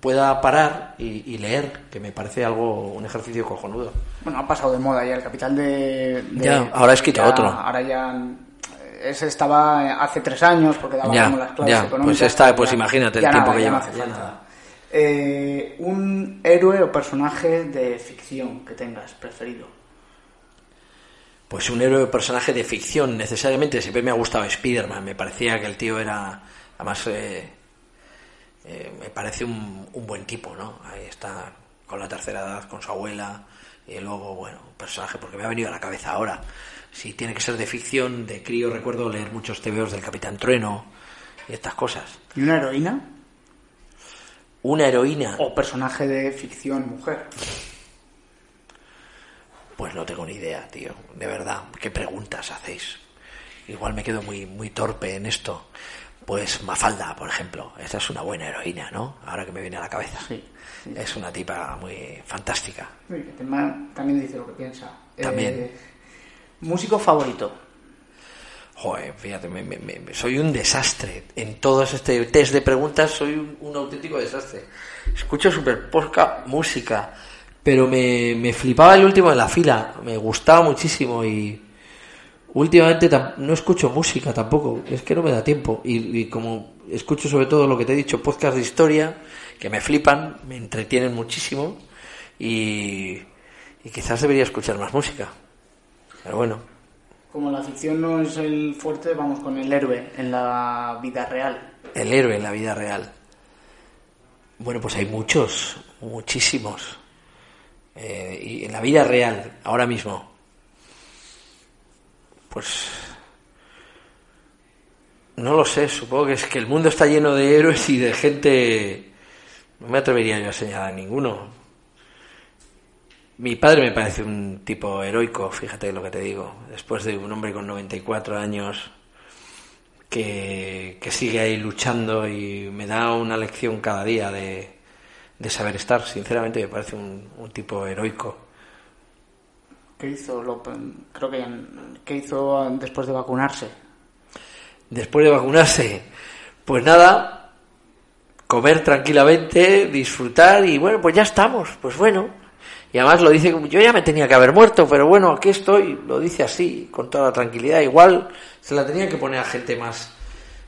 pueda parar y, y leer, que me parece algo, un ejercicio cojonudo. Bueno, ha pasado de moda ya el capital de. de- Ya, ahora escrito ya- otro. Ahora ya. Ese estaba hace tres años porque daba Ya, como las claves ya, económicas. pues está, pero pues ya- imagínate el tiempo nada, que lleva, no hace falta. Eh, un héroe o personaje de ficción que tengas preferido. Pues un héroe o personaje de ficción, necesariamente. Siempre me ha gustado Spider-Man. Me parecía que el tío era. Además, eh, eh, me parece un, un buen tipo, ¿no? Ahí está, con la tercera edad, con su abuela. Y luego, bueno, un personaje, porque me ha venido a la cabeza ahora. Si tiene que ser de ficción, de crío, recuerdo leer muchos TVOs del Capitán Trueno y estas cosas. ¿Y una heroína? Una heroína. O personaje de ficción mujer. Pues no tengo ni idea, tío. De verdad, ¿qué preguntas hacéis? Igual me quedo muy, muy torpe en esto. Pues Mafalda, por ejemplo. Esta es una buena heroína, ¿no? Ahora que me viene a la cabeza. Sí, sí. Es una tipa muy fantástica. Que tema- también dice lo que piensa. También. Eh, músico favorito. Joder, fíjate, me- me- me- soy un desastre. En todos este test de preguntas soy un, un auténtico desastre. Escucho súper poca música, pero me, me flipaba el último de la fila. Me gustaba muchísimo y últimamente no escucho música tampoco. Es que no me da tiempo. Y, y como escucho sobre todo lo que te he dicho, podcast de historia, que me flipan, me entretienen muchísimo y, y quizás debería escuchar más música. Pero bueno. Como la ficción no es el fuerte, vamos con el héroe en la vida real. El héroe en la vida real. Bueno, pues hay muchos, muchísimos. Eh, y en la vida real, ahora mismo, pues no lo sé, supongo que es que el mundo está lleno de héroes y de gente... No me atrevería yo a señalar a ninguno. Mi padre me parece un tipo heroico, fíjate lo que te digo. Después de un hombre con 94 años que, que sigue ahí luchando y me da una lección cada día de, de saber estar. Sinceramente me parece un, un tipo heroico. ¿Qué hizo? Lo- creo que ¿qué hizo después de vacunarse? Después de vacunarse, pues nada, comer tranquilamente, disfrutar y bueno, pues ya estamos, pues bueno. Y además lo dice como yo ya me tenía que haber muerto, pero bueno, aquí estoy, lo dice así, con toda la tranquilidad. Igual se la tenía que poner a gente más.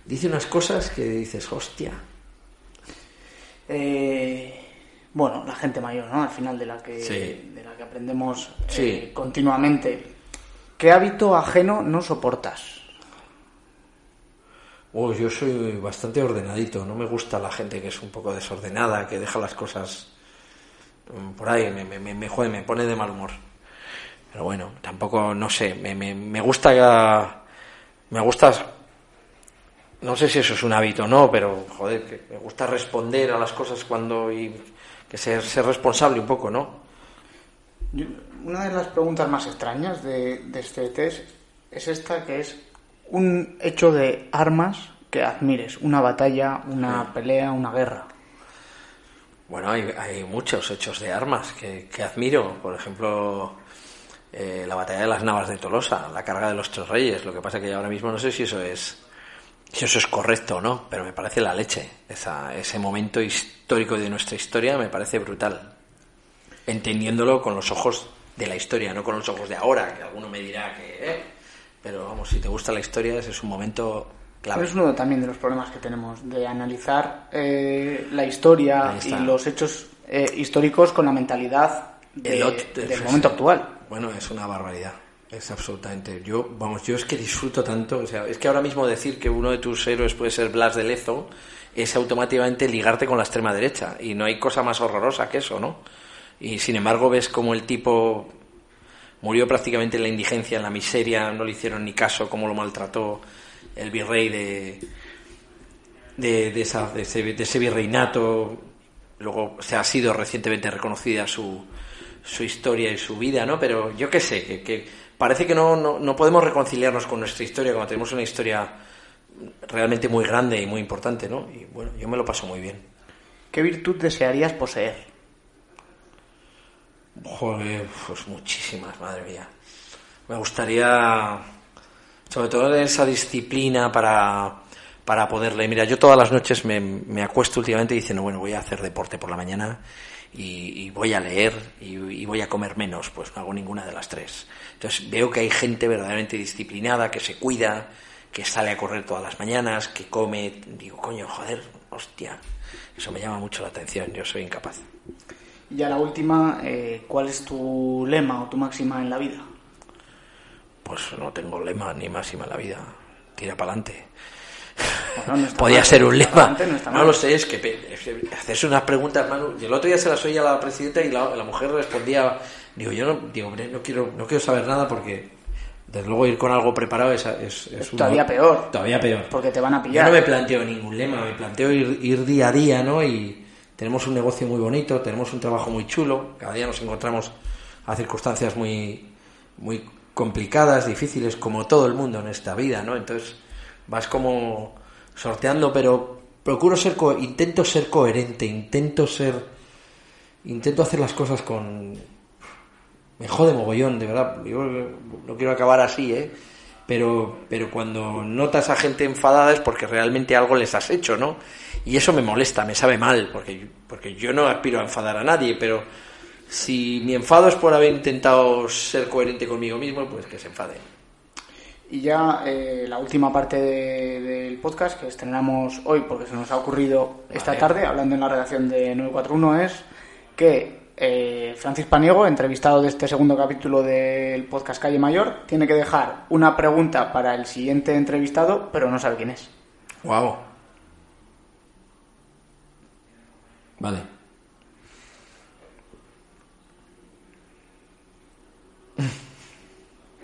Dice unas cosas que dices, hostia. Eh, bueno, la gente mayor, ¿no? Al final de la que, Sí. de la que aprendemos eh, continuamente. ¿Qué hábito ajeno no soportas? Uy, yo soy bastante ordenadito, no me gusta la gente que es un poco desordenada, que deja las cosas mm, por ahí, me, me, me, me jode, me pone de mal humor. Pero bueno, tampoco, no sé, me, me, me gusta, me gusta, no sé si eso es un hábito o no, pero joder, que me gusta responder a las cosas cuando, y que ser, ser responsable un poco, ¿no? Una de las preguntas más extrañas de, de este test es esta, que es un hecho de armas que admires, una batalla, una pelea, una guerra. Bueno, hay, hay muchos hechos de armas que, que admiro. Por ejemplo, eh, la batalla de las Navas de Tolosa, la carga de los Tres Reyes. Lo que pasa que ahora mismo no sé si eso es si eso es correcto o no, pero me parece la leche. Esa, ese momento histórico de nuestra historia me parece brutal. Entendiéndolo con los ojos de la historia, no con los ojos de ahora, que alguno me dirá que... eh, pero vamos, si te gusta la historia, ese es un momento clave. Es uno también de los problemas que tenemos, de analizar eh, la historia y los hechos eh, históricos con la mentalidad de- del momento actual. Bueno, es una barbaridad. Es absolutamente. Yo, vamos, yo es que disfruto tanto. O sea, es que ahora mismo decir que uno de tus héroes puede ser Blas de Lezo es automáticamente ligarte con la extrema derecha. Y no hay cosa más horrorosa que eso, ¿no? Y sin embargo, ves como el tipo murió prácticamente en la indigencia, en la miseria, no le hicieron ni caso, cómo lo maltrató el virrey de, de, de esa- de ese, de ese virreinato. Luego se ha sido recientemente reconocida su, su historia y su vida, ¿no? Pero yo qué sé, que, que parece que no, no, no podemos reconciliarnos con nuestra historia cuando tenemos una historia realmente muy grande y muy importante, ¿no? Y bueno, yo me lo paso muy bien. ¿Qué virtud desearías poseer? Joder, pues muchísimas, madre mía. Me gustaría, sobre todo esa disciplina para, para poder leer. Mira, yo todas las noches me, me acuesto últimamente diciendo, bueno, voy a hacer deporte por la mañana y, y voy a leer y, y voy a comer menos. Pues no hago ninguna de las tres. Entonces veo que hay gente verdaderamente disciplinada, que se cuida, que sale a correr todas las mañanas, que come. Digo, coño, joder, hostia. Eso me llama mucho la atención. Yo soy incapaz. Y ya la última, eh, ¿cuál es tu lema o tu máxima en la vida? Pues no tengo lema ni máxima en la vida. Tira para adelante. Bueno, no está Podía mal, ser un lema. no, lo sé, es que pe- es que hacerse unas preguntas, Manu. Y el otro día se las oía a la presidenta y la, la mujer respondía, digo, yo no, digo, no quiero, no quiero saber nada porque desde luego ir con algo preparado es, es, es todavía peor. Todavía peor. Porque te van a Yo pillar. no me planteo ningún lema, me planteo ir, ir día a día, ¿no? Y tenemos un negocio muy bonito, tenemos un trabajo muy chulo, cada día nos encontramos a circunstancias muy, muy complicadas, difíciles, como todo el mundo en esta vida, ¿no? Entonces vas como sorteando, pero procuro ser, co- intento ser coherente, intento ser, intento hacer las cosas con, me jode mogollón, de verdad. Yo no quiero acabar así, ¿eh? Pero, pero cuando notas a gente enfadada es porque realmente algo les has hecho, ¿no? Y eso me molesta, me sabe mal, porque, porque yo no aspiro a enfadar a nadie, pero si mi enfado es por haber intentado ser coherente conmigo mismo, pues que se enfade. Y ya eh, la última parte de- del podcast que estrenamos hoy, porque se nos ha ocurrido esta Vale. tarde, hablando en la redacción de 941, es que eh, Francis Paniego, entrevistado de este segundo capítulo del podcast Calle Mayor, tiene que dejar una pregunta para el siguiente entrevistado, pero no sabe quién es. Wow. Vale.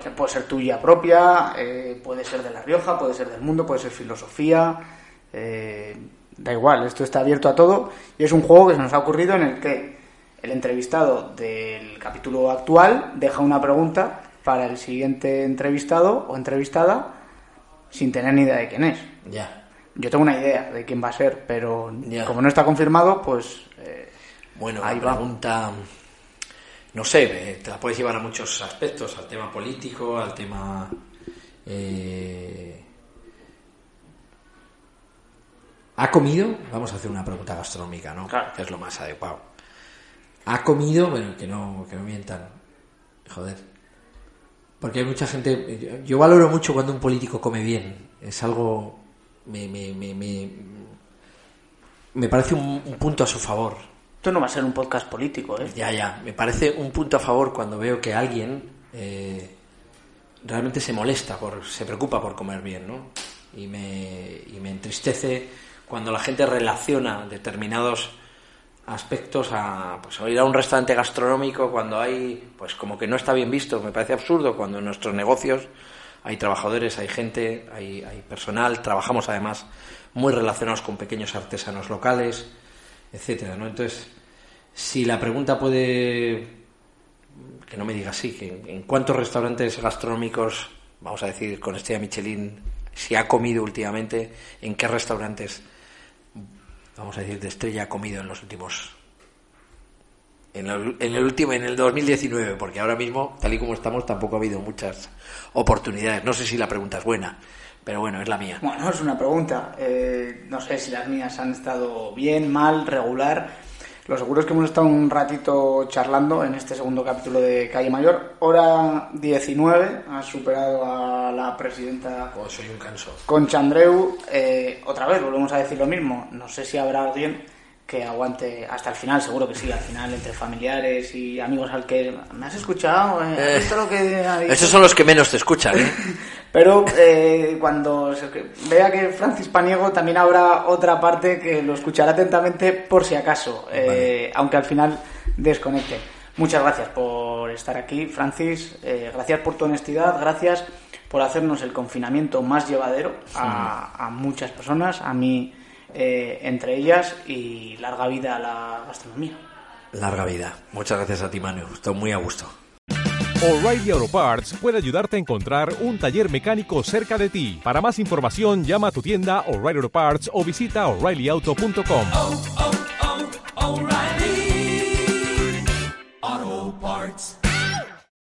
Que puede ser tuya propia, eh, puede ser de La Rioja, puede ser del mundo, puede ser filosofía, eh, da igual, esto está abierto a todo y es un juego que se nos ha ocurrido en el que el entrevistado del capítulo actual deja una pregunta para el siguiente entrevistado o entrevistada sin tener ni idea de quién es. Ya. Yo tengo una idea de quién va a ser, pero como no está confirmado, pues eh, Bueno, Ahí la va. No sé, te la puedes llevar a muchos aspectos, al tema político, al tema... eh, ¿Ha comido? Vamos a hacer una pregunta gastronómica, ¿no? Claro. Que es lo más adecuado. ¿Ha comido? Bueno, que no, que no mientan. Joder. Porque hay mucha gente... Yo, yo valoro mucho cuando un político come bien. Es algo... Me, me, me, me, me parece un- un punto a su favor. Esto no va a ser un podcast político, ¿eh? Ya, ya. Me parece un punto a favor cuando veo que alguien eh, realmente se molesta, por, se preocupa por comer bien, ¿no? Y me, y me entristece cuando la gente relaciona determinados aspectos a pues a ir a un restaurante gastronómico cuando hay pues como que no está bien visto me parece absurdo cuando en nuestros negocios hay trabajadores hay gente hay, hay personal trabajamos además muy relacionados con pequeños artesanos locales etcétera no entonces si la pregunta puede que no me diga así que en cuántos restaurantes gastronómicos vamos a decir con estrella Michelin si ha comido últimamente en qué restaurantes vamos a decir de estrella ha comido en los últimos en el, en el último, en el 2019, porque ahora mismo, tal y como estamos, tampoco ha habido muchas oportunidades. No sé si la pregunta es buena, pero bueno, es la mía. Bueno, es una pregunta. Eh, no sé si las mías han estado bien, mal, regular. Lo seguro es que hemos estado un ratito charlando en este segundo capítulo de Calle Mayor. Hora 19, has superado a la presidenta Pues soy un canso. Concha Andreu. Eh, otra vez, volvemos a decir lo mismo. No sé si habrá alguien que aguante hasta el final, seguro que sí, al final, entre familiares y amigos al que me has escuchado, eh, ¿has Eh, lo que? Esos son los que menos te escuchan, ¿eh? Pero eh, cuando se- vea que Francis Paniego también habrá otra parte que lo escuchará atentamente por si acaso, eh, aunque al final desconecte. Muchas gracias por estar aquí, Francis. eh, gracias por tu honestidad, gracias por hacernos el confinamiento más llevadero a, a muchas personas, a mí eh, entre ellas y larga vida a la gastronomía. Larga vida. Muchas gracias a ti, Manu. Estoy muy a gusto. O'Reilly Auto Parts puede ayudarte a encontrar un taller mecánico cerca de ti. Para más información, llama a tu tienda O'Reilly Auto Parts o visita oreillyauto.com.